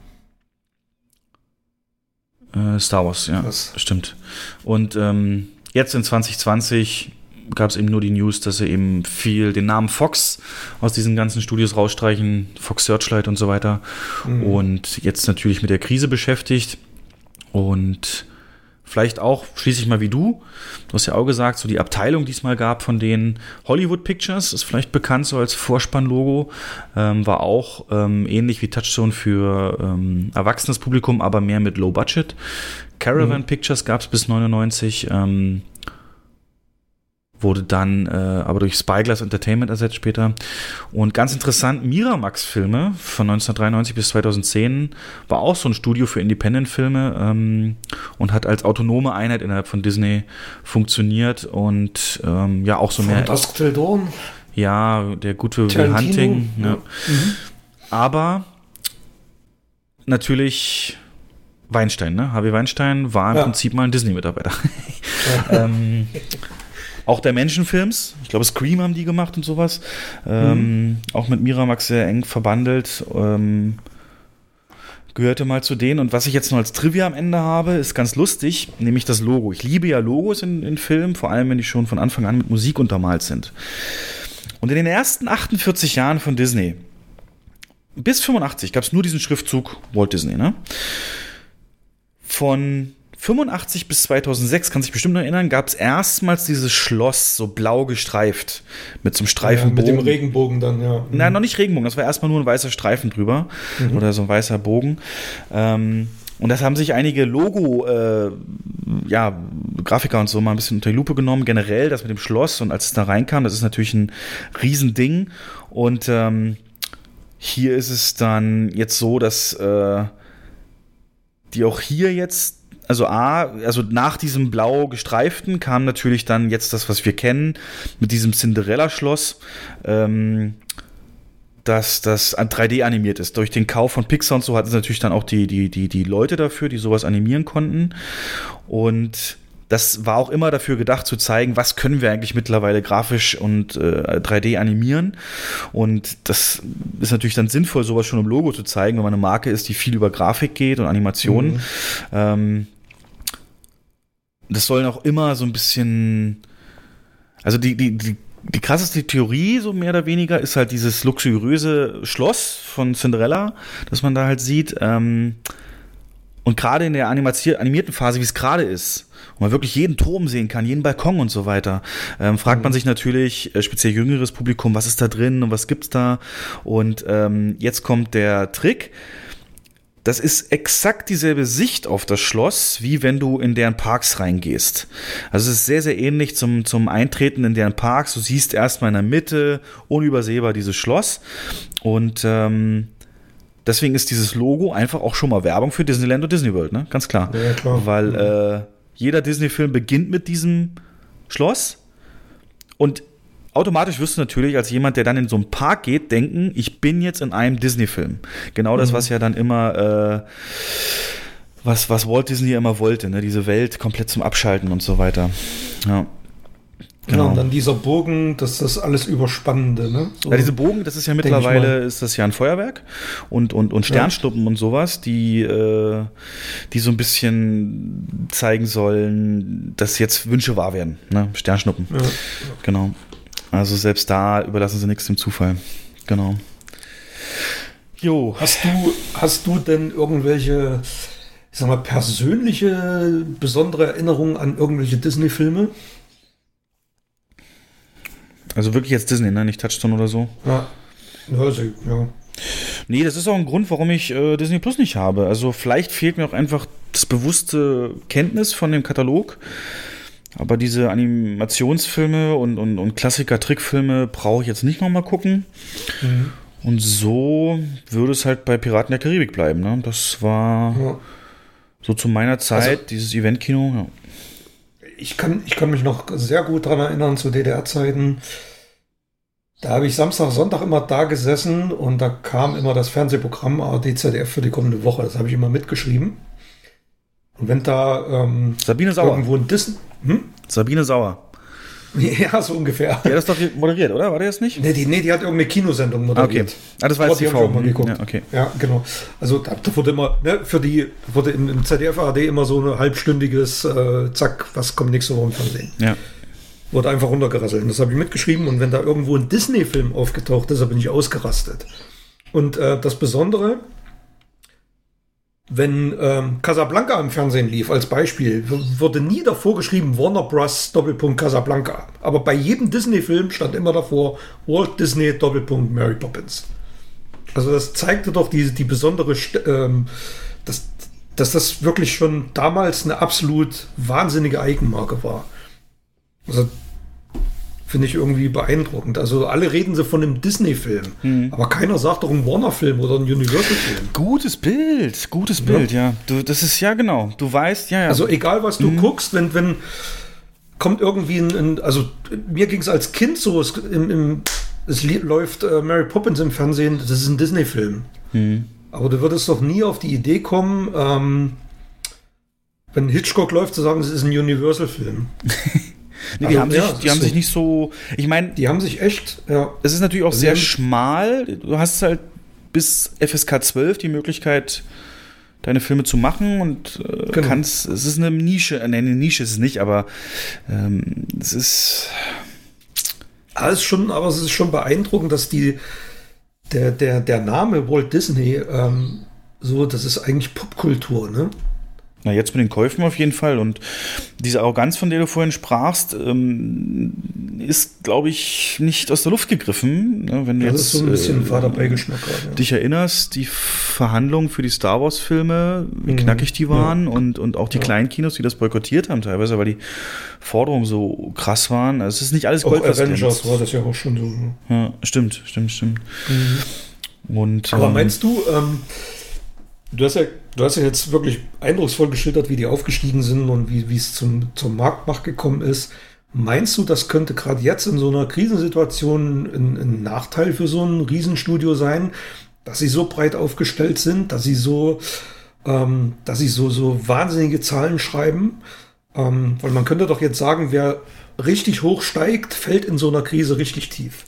Äh, Star Wars, ja. Was? Stimmt. Und ähm, jetzt in 2020 gab es eben nur die News, dass sie eben viel den Namen Fox aus diesen ganzen Studios rausstreichen, Fox Searchlight und so weiter. Mhm. Und jetzt natürlich mit der Krise beschäftigt. Und Vielleicht auch schließlich mal wie du. Du hast ja auch gesagt, so die Abteilung, die es mal gab von den Hollywood Pictures, ist vielleicht bekannt so als Vorspannlogo, ähm, war auch ähm, ähnlich wie Touchstone für ähm, erwachsenes Publikum, aber mehr mit Low Budget. Caravan mhm. Pictures gab es bis 99. Ähm, wurde dann äh, aber durch Spyglass Entertainment ersetzt später. Und ganz interessant, Miramax-Filme von 1993 bis 2010 war auch so ein Studio für Independent-Filme ähm, und hat als autonome Einheit innerhalb von Disney funktioniert und ähm, ja auch so mehr. Dusk Till Dawn. Ja, der gute Will Hunting. Ja. Ja. Mhm. Aber natürlich Weinstein, ne? Harvey Weinstein war im ja. Prinzip mal ein Disney-Mitarbeiter. ähm, auch der Menschenfilms. Ich glaube, Scream haben die gemacht und sowas. Ähm, mhm. Auch mit Miramax sehr eng verbandelt. Ähm, gehörte mal zu denen. Und was ich jetzt noch als Trivia am Ende habe, ist ganz lustig, nämlich das Logo. Ich liebe ja Logos in, in Filmen, vor allem wenn die schon von Anfang an mit Musik untermalt sind. Und in den ersten 48 Jahren von Disney, bis 85, gab es nur diesen Schriftzug Walt Disney, ne? Von 85 bis 2006, kann sich bestimmt noch erinnern, gab es erstmals dieses Schloss, so blau gestreift, mit so einem Streifenbogen. Ja, mit dem Regenbogen dann, ja. Nein, noch nicht Regenbogen, das war erstmal nur ein weißer Streifen drüber mhm. oder so ein weißer Bogen. Ähm, und das haben sich einige Logo, äh, ja, Grafiker und so mal ein bisschen unter die Lupe genommen, generell das mit dem Schloss und als es da reinkam, das ist natürlich ein Riesending. Und ähm, hier ist es dann jetzt so, dass äh, die auch hier jetzt also A, also nach diesem blau gestreiften kam natürlich dann jetzt das, was wir kennen, mit diesem Cinderella-Schloss. Ähm, dass das 3D animiert ist. Durch den Kauf von Pixar und so hatten sie natürlich dann auch die, die, die, die Leute dafür, die sowas animieren konnten. Und das war auch immer dafür gedacht zu zeigen, was können wir eigentlich mittlerweile grafisch und äh, 3D animieren. Und das ist natürlich dann sinnvoll, sowas schon im Logo zu zeigen, wenn man eine Marke ist, die viel über Grafik geht und Animationen. Mhm. Ähm, das sollen auch immer so ein bisschen, also die, die, die die krasseste Theorie, so mehr oder weniger, ist halt dieses luxuriöse Schloss von Cinderella, das man da halt sieht. Ähm, und gerade in der animierten Phase, wie es gerade ist, wo man wirklich jeden Turm sehen kann, jeden Balkon und so weiter, ähm, fragt man mhm. sich natürlich, äh, speziell jüngeres Publikum, was ist da drin und was gibt's da? Und ähm, jetzt kommt der Trick. Das ist exakt dieselbe Sicht auf das Schloss, wie wenn du in deren Parks reingehst. Also es ist sehr, sehr ähnlich zum, zum Eintreten in deren Parks. Du siehst erstmal in der Mitte unübersehbar dieses Schloss. Und ähm, deswegen ist dieses Logo einfach auch schon mal Werbung für Disneyland und Disney World, ne? Ganz klar. Ja, klar. Weil äh, jeder Disney-Film beginnt mit diesem Schloss. Und automatisch wirst du natürlich als jemand, der dann in so einen Park geht, denken, ich bin jetzt in einem Disney-Film. Genau das, mhm. was ja dann immer, äh, was, was Walt Disney immer wollte, ne? diese Welt komplett zum Abschalten und so weiter. Ja. Genau. und dann dieser Bogen, das ist das alles Überspannende, ne? So ja, diese Bogen, das ist ja mittlerweile, ist das ja ein Feuerwerk und, und, und Sternschnuppen ja. und sowas, die, äh, die so ein bisschen zeigen sollen, dass jetzt Wünsche wahr werden, ne? Sternschnuppen. Ja. Genau. Also selbst da überlassen sie nichts dem Zufall. Genau. Jo. Hast du, hast du denn irgendwelche, ich sag mal, persönliche, besondere Erinnerungen an irgendwelche Disney-Filme? Also wirklich jetzt Disney, ne? Nicht Touchstone oder so. Ja. Ja, also, ja. Nee, das ist auch ein Grund, warum ich äh, Disney Plus nicht habe. Also vielleicht fehlt mir auch einfach das bewusste Kenntnis von dem Katalog. Aber diese Animationsfilme und, und, und Klassiker-Trickfilme brauche ich jetzt nicht nochmal gucken. Mhm. Und so würde es halt bei Piraten der Karibik bleiben. Ne? Das war ja. so zu meiner Zeit, also, dieses Eventkino. Ja ich kann, ich kann mich noch sehr gut daran erinnern zu DDR-Zeiten. Da habe ich Samstag, Sonntag immer da gesessen und da kam immer das Fernsehprogramm ARD ZDF für die kommende Woche. Das habe ich immer mitgeschrieben. Und wenn da ähm, Sabine Sauer. irgendwo ein Disney. Hm? Sabine Sauer. Ja, so ungefähr. Die hat das doch moderiert, oder? War der das nicht? Nee, die, nee, die hat irgendeine Kinosendung moderiert. Okay. Ah, das war jetzt TV. Mal geguckt. Ja, okay. ja, genau. Also da, da wurde immer, ne, für die, wurde im, im ZDF ARD immer so ein halbstündiges, äh, zack, was kommt nächste Woche im Fernsehen. Ja. Wurde einfach runtergerasselt. Und das habe ich mitgeschrieben. Und wenn da irgendwo ein Disney-Film aufgetaucht ist, da bin ich ausgerastet. Und äh, das Besondere, wenn ähm, Casablanca im Fernsehen lief, als Beispiel, wurde nie davor geschrieben Warner Bros. Doppelpunkt Casablanca. Aber bei jedem Disney-Film stand immer davor Walt Disney Doppelpunkt Mary Poppins. Also das zeigte doch die, die besondere, ähm, dass, dass das wirklich schon damals eine absolut wahnsinnige Eigenmarke war. Also Finde ich irgendwie beeindruckend. Also alle reden sie von einem Disney-Film, mhm. aber keiner sagt doch einen Warner-Film oder einen Universal-Film. Gutes Bild, gutes Bild, ja. ja. Du, das ist ja genau. Du weißt, ja, ja. Also egal, was du mhm. guckst, wenn, wenn kommt irgendwie ein, ein also mir ging es als Kind so, es, im, im, es läuft äh, Mary Poppins im Fernsehen, das ist ein Disney-Film. Mhm. Aber du würdest doch nie auf die Idee kommen, ähm, wenn Hitchcock läuft, zu sagen, es ist ein Universal-Film. Nee, die, also, haben, ja, sich, die haben so. sich nicht so. Ich meine. Die haben sich echt. Ja. Es ist natürlich auch also sehr schmal. Du hast halt bis FSK 12 die Möglichkeit, deine Filme zu machen und äh, genau. kannst. Es ist eine Nische. Äh, nee, eine Nische ist es nicht, aber ähm, es ist. Alles schon, aber es ist schon beeindruckend, dass die. Der, der, der Name Walt Disney, ähm, so, das ist eigentlich Popkultur, ne? Na, jetzt mit den Käufen auf jeden Fall. Und diese Arroganz, von der du vorhin sprachst, ähm, ist, glaube ich, nicht aus der Luft gegriffen. Ne? Wenn du das jetzt, ist so ein bisschen äh, Vaterbeigeschmack ja. dich erinnerst, die Verhandlungen für die Star Wars-Filme, wie mhm. knackig die waren ja. und, und auch die ja. kleinen Kinos, die das boykottiert haben, teilweise, weil die Forderungen so krass waren. Also es ist nicht alles Gold, auch Avengers war das ja auch schon so. Ne? Ja, stimmt, stimmt, stimmt. Mhm. Und, Aber ähm, meinst du, ähm, Du hast ja, du hast ja jetzt wirklich eindrucksvoll geschildert, wie die aufgestiegen sind und wie, wie es zum, zur Marktmacht gekommen ist. Meinst du, das könnte gerade jetzt in so einer Krisensituation ein, ein, Nachteil für so ein Riesenstudio sein, dass sie so breit aufgestellt sind, dass sie so, ähm, dass sie so, so wahnsinnige Zahlen schreiben? Ähm, weil man könnte doch jetzt sagen, wer richtig hoch steigt, fällt in so einer Krise richtig tief.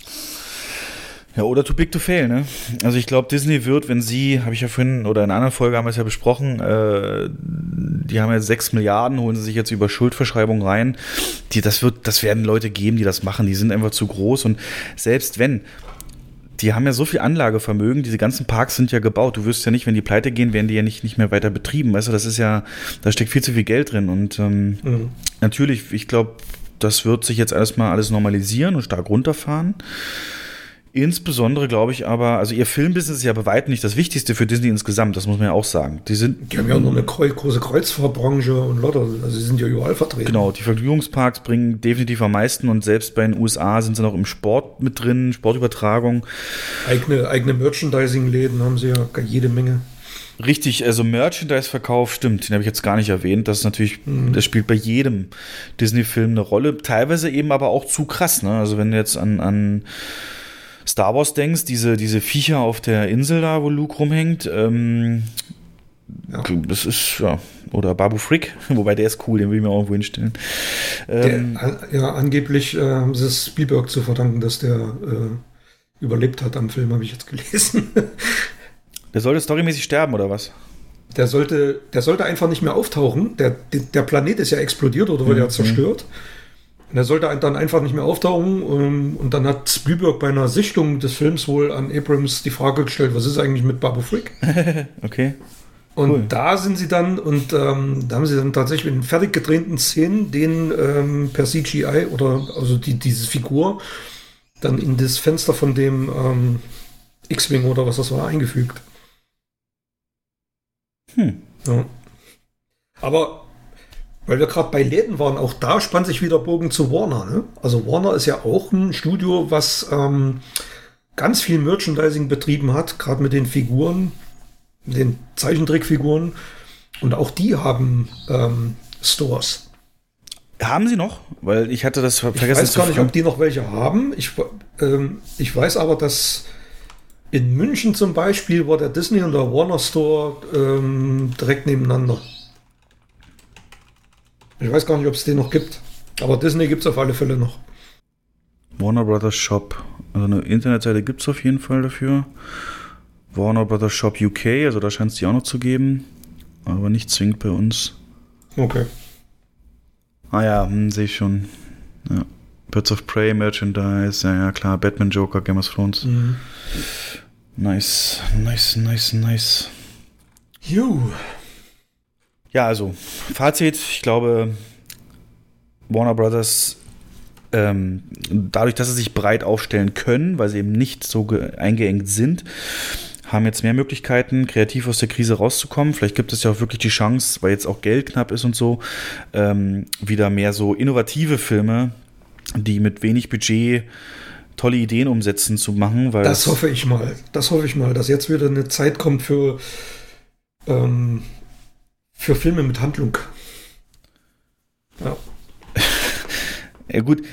Ja, oder too big to fail, ne? Also ich glaube, Disney wird, wenn sie, habe ich ja vorhin, oder in einer anderen Folge haben wir es ja besprochen, äh, die haben ja sechs Milliarden, holen sie sich jetzt über Schuldverschreibung rein. Die, das wird, das werden Leute geben, die das machen, die sind einfach zu groß. Und selbst wenn, die haben ja so viel Anlagevermögen, diese ganzen Parks sind ja gebaut. Du wirst ja nicht, wenn die pleite gehen, werden die ja nicht, nicht mehr weiter betrieben. Weißt du, das ist ja, da steckt viel zu viel Geld drin. Und ähm, mhm. natürlich, ich glaube, das wird sich jetzt erstmal alles normalisieren und stark runterfahren. Insbesondere glaube ich aber, also ihr Filmbusiness ist ja bei weitem nicht das Wichtigste für Disney insgesamt, das muss man ja auch sagen. Die, sind, die haben ja noch eine große Kreuzfahrtbranche und lauter, also sie sind ja überall vertreten. Genau, die Vergnügungsparks bringen definitiv am meisten und selbst bei den USA sind sie noch im Sport mit drin, Sportübertragung. Eigene, eigene Merchandising-Läden haben sie ja jede Menge. Richtig, also Merchandise-Verkauf stimmt, den habe ich jetzt gar nicht erwähnt. Das ist natürlich, mhm. das spielt bei jedem Disney-Film eine Rolle. Teilweise eben aber auch zu krass, ne? Also wenn du jetzt an, an Star Wars denkst, diese, diese Viecher auf der Insel da, wo Luke rumhängt, ähm, ja. das ist, ja, oder Babu Frick, wobei der ist cool, den will ich mir auch irgendwo hinstellen. Ähm, der, ja, angeblich äh, haben sie es Spielberg zu verdanken, dass der äh, überlebt hat am Film, habe ich jetzt gelesen. der sollte storymäßig sterben, oder was? Der sollte, der sollte einfach nicht mehr auftauchen. Der, der Planet ist ja explodiert oder wurde mhm. ja zerstört. Und er sollte dann einfach nicht mehr auftauchen. Und, und, dann hat Spielberg bei einer Sichtung des Films wohl an Abrams die Frage gestellt, was ist eigentlich mit Babu Frick? okay. Und cool. da sind sie dann, und ähm, da haben sie dann tatsächlich in fertig gedrehten Szenen den ähm, per CGI oder also die, diese Figur dann in das Fenster von dem ähm, X-Wing oder was das war eingefügt. Hm. Ja. Aber weil wir gerade bei Läden waren, auch da spannt sich wieder Bogen zu Warner. Ne? Also Warner ist ja auch ein Studio, was ähm, ganz viel Merchandising betrieben hat, gerade mit den Figuren, den Zeichentrickfiguren. Und auch die haben ähm, Stores. Haben sie noch? Weil ich hatte das vergessen. Ich weiß gar nicht, ob die noch welche haben. Ich, ähm, ich weiß aber, dass in München zum Beispiel war der Disney und der Warner Store ähm, direkt nebeneinander. Ich weiß gar nicht, ob es den noch gibt. Aber Disney gibt es auf alle Fälle noch. Warner Brothers Shop. Also eine Internetseite gibt es auf jeden Fall dafür. Warner Brothers Shop UK, also da scheint es die auch noch zu geben. Aber nicht zwingend bei uns. Okay. Ah ja, hm, sehe ich schon. Ja. Birds of Prey, Merchandise, ja, ja klar, Batman Joker, Game of Thrones. Mhm. Nice, nice, nice, nice. You. Ja, also Fazit, ich glaube, Warner Brothers, ähm, dadurch, dass sie sich breit aufstellen können, weil sie eben nicht so eingeengt sind, haben jetzt mehr Möglichkeiten, kreativ aus der Krise rauszukommen. Vielleicht gibt es ja auch wirklich die Chance, weil jetzt auch Geld knapp ist und so, ähm, wieder mehr so innovative Filme, die mit wenig Budget tolle Ideen umsetzen zu machen. Weil das hoffe ich mal. Das hoffe ich mal, dass jetzt wieder eine Zeit kommt für ähm, für Filme mit Handlung. Ja. ja, gut.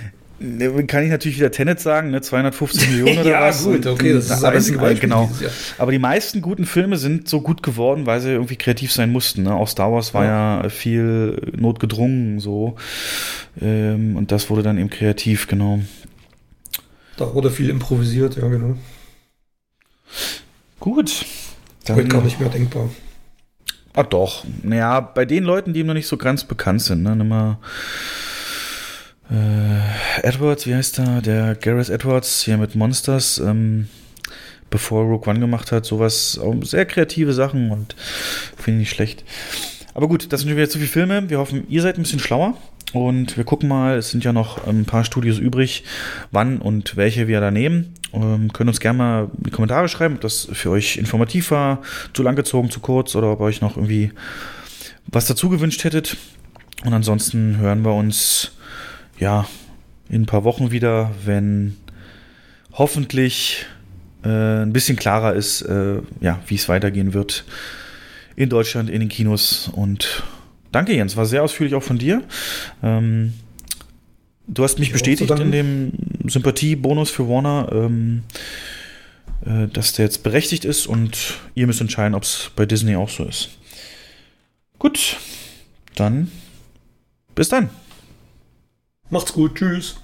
Kann ich natürlich wieder Tenet sagen, ne? 250 Millionen oder ja, was? Ja, gut, okay, das ist das einzige Beispiel. Genau. Aber die meisten guten Filme sind so gut geworden, weil sie irgendwie kreativ sein mussten. Ne? Auch Star Wars war ja, ja viel notgedrungen so. Ähm, und das wurde dann eben kreativ, genau. Da wurde viel improvisiert, ja, genau. Gut. Dann, Heute gar nicht mehr denkbar. Ah doch. Naja, bei den Leuten, die noch nicht so ganz bekannt sind, ne, nimm mal äh, Edwards, wie heißt der? Der Gareth Edwards hier mit Monsters, ähm, bevor Rogue One gemacht hat, sowas, sehr kreative Sachen und finde ich nicht schlecht. Aber gut, das sind schon wieder zu viele Filme. Wir hoffen, ihr seid ein bisschen schlauer. Und wir gucken mal, es sind ja noch ein paar Studios übrig, wann und welche wir da nehmen. Ähm, können uns gerne mal in die Kommentare schreiben, ob das für euch informativ war, zu lang gezogen, zu kurz oder ob ihr euch noch irgendwie was dazu gewünscht hättet. Und ansonsten hören wir uns ja in ein paar Wochen wieder, wenn hoffentlich äh, ein bisschen klarer ist, äh, ja, wie es weitergehen wird in Deutschland, in den Kinos und Danke, Jens. War sehr ausführlich auch von dir. Ähm, Du hast mich bestätigt in dem Sympathiebonus für Warner, ähm, äh, dass der jetzt berechtigt ist und ihr müsst entscheiden, ob es bei Disney auch so ist. Gut, dann bis dann. Macht's gut, tschüss.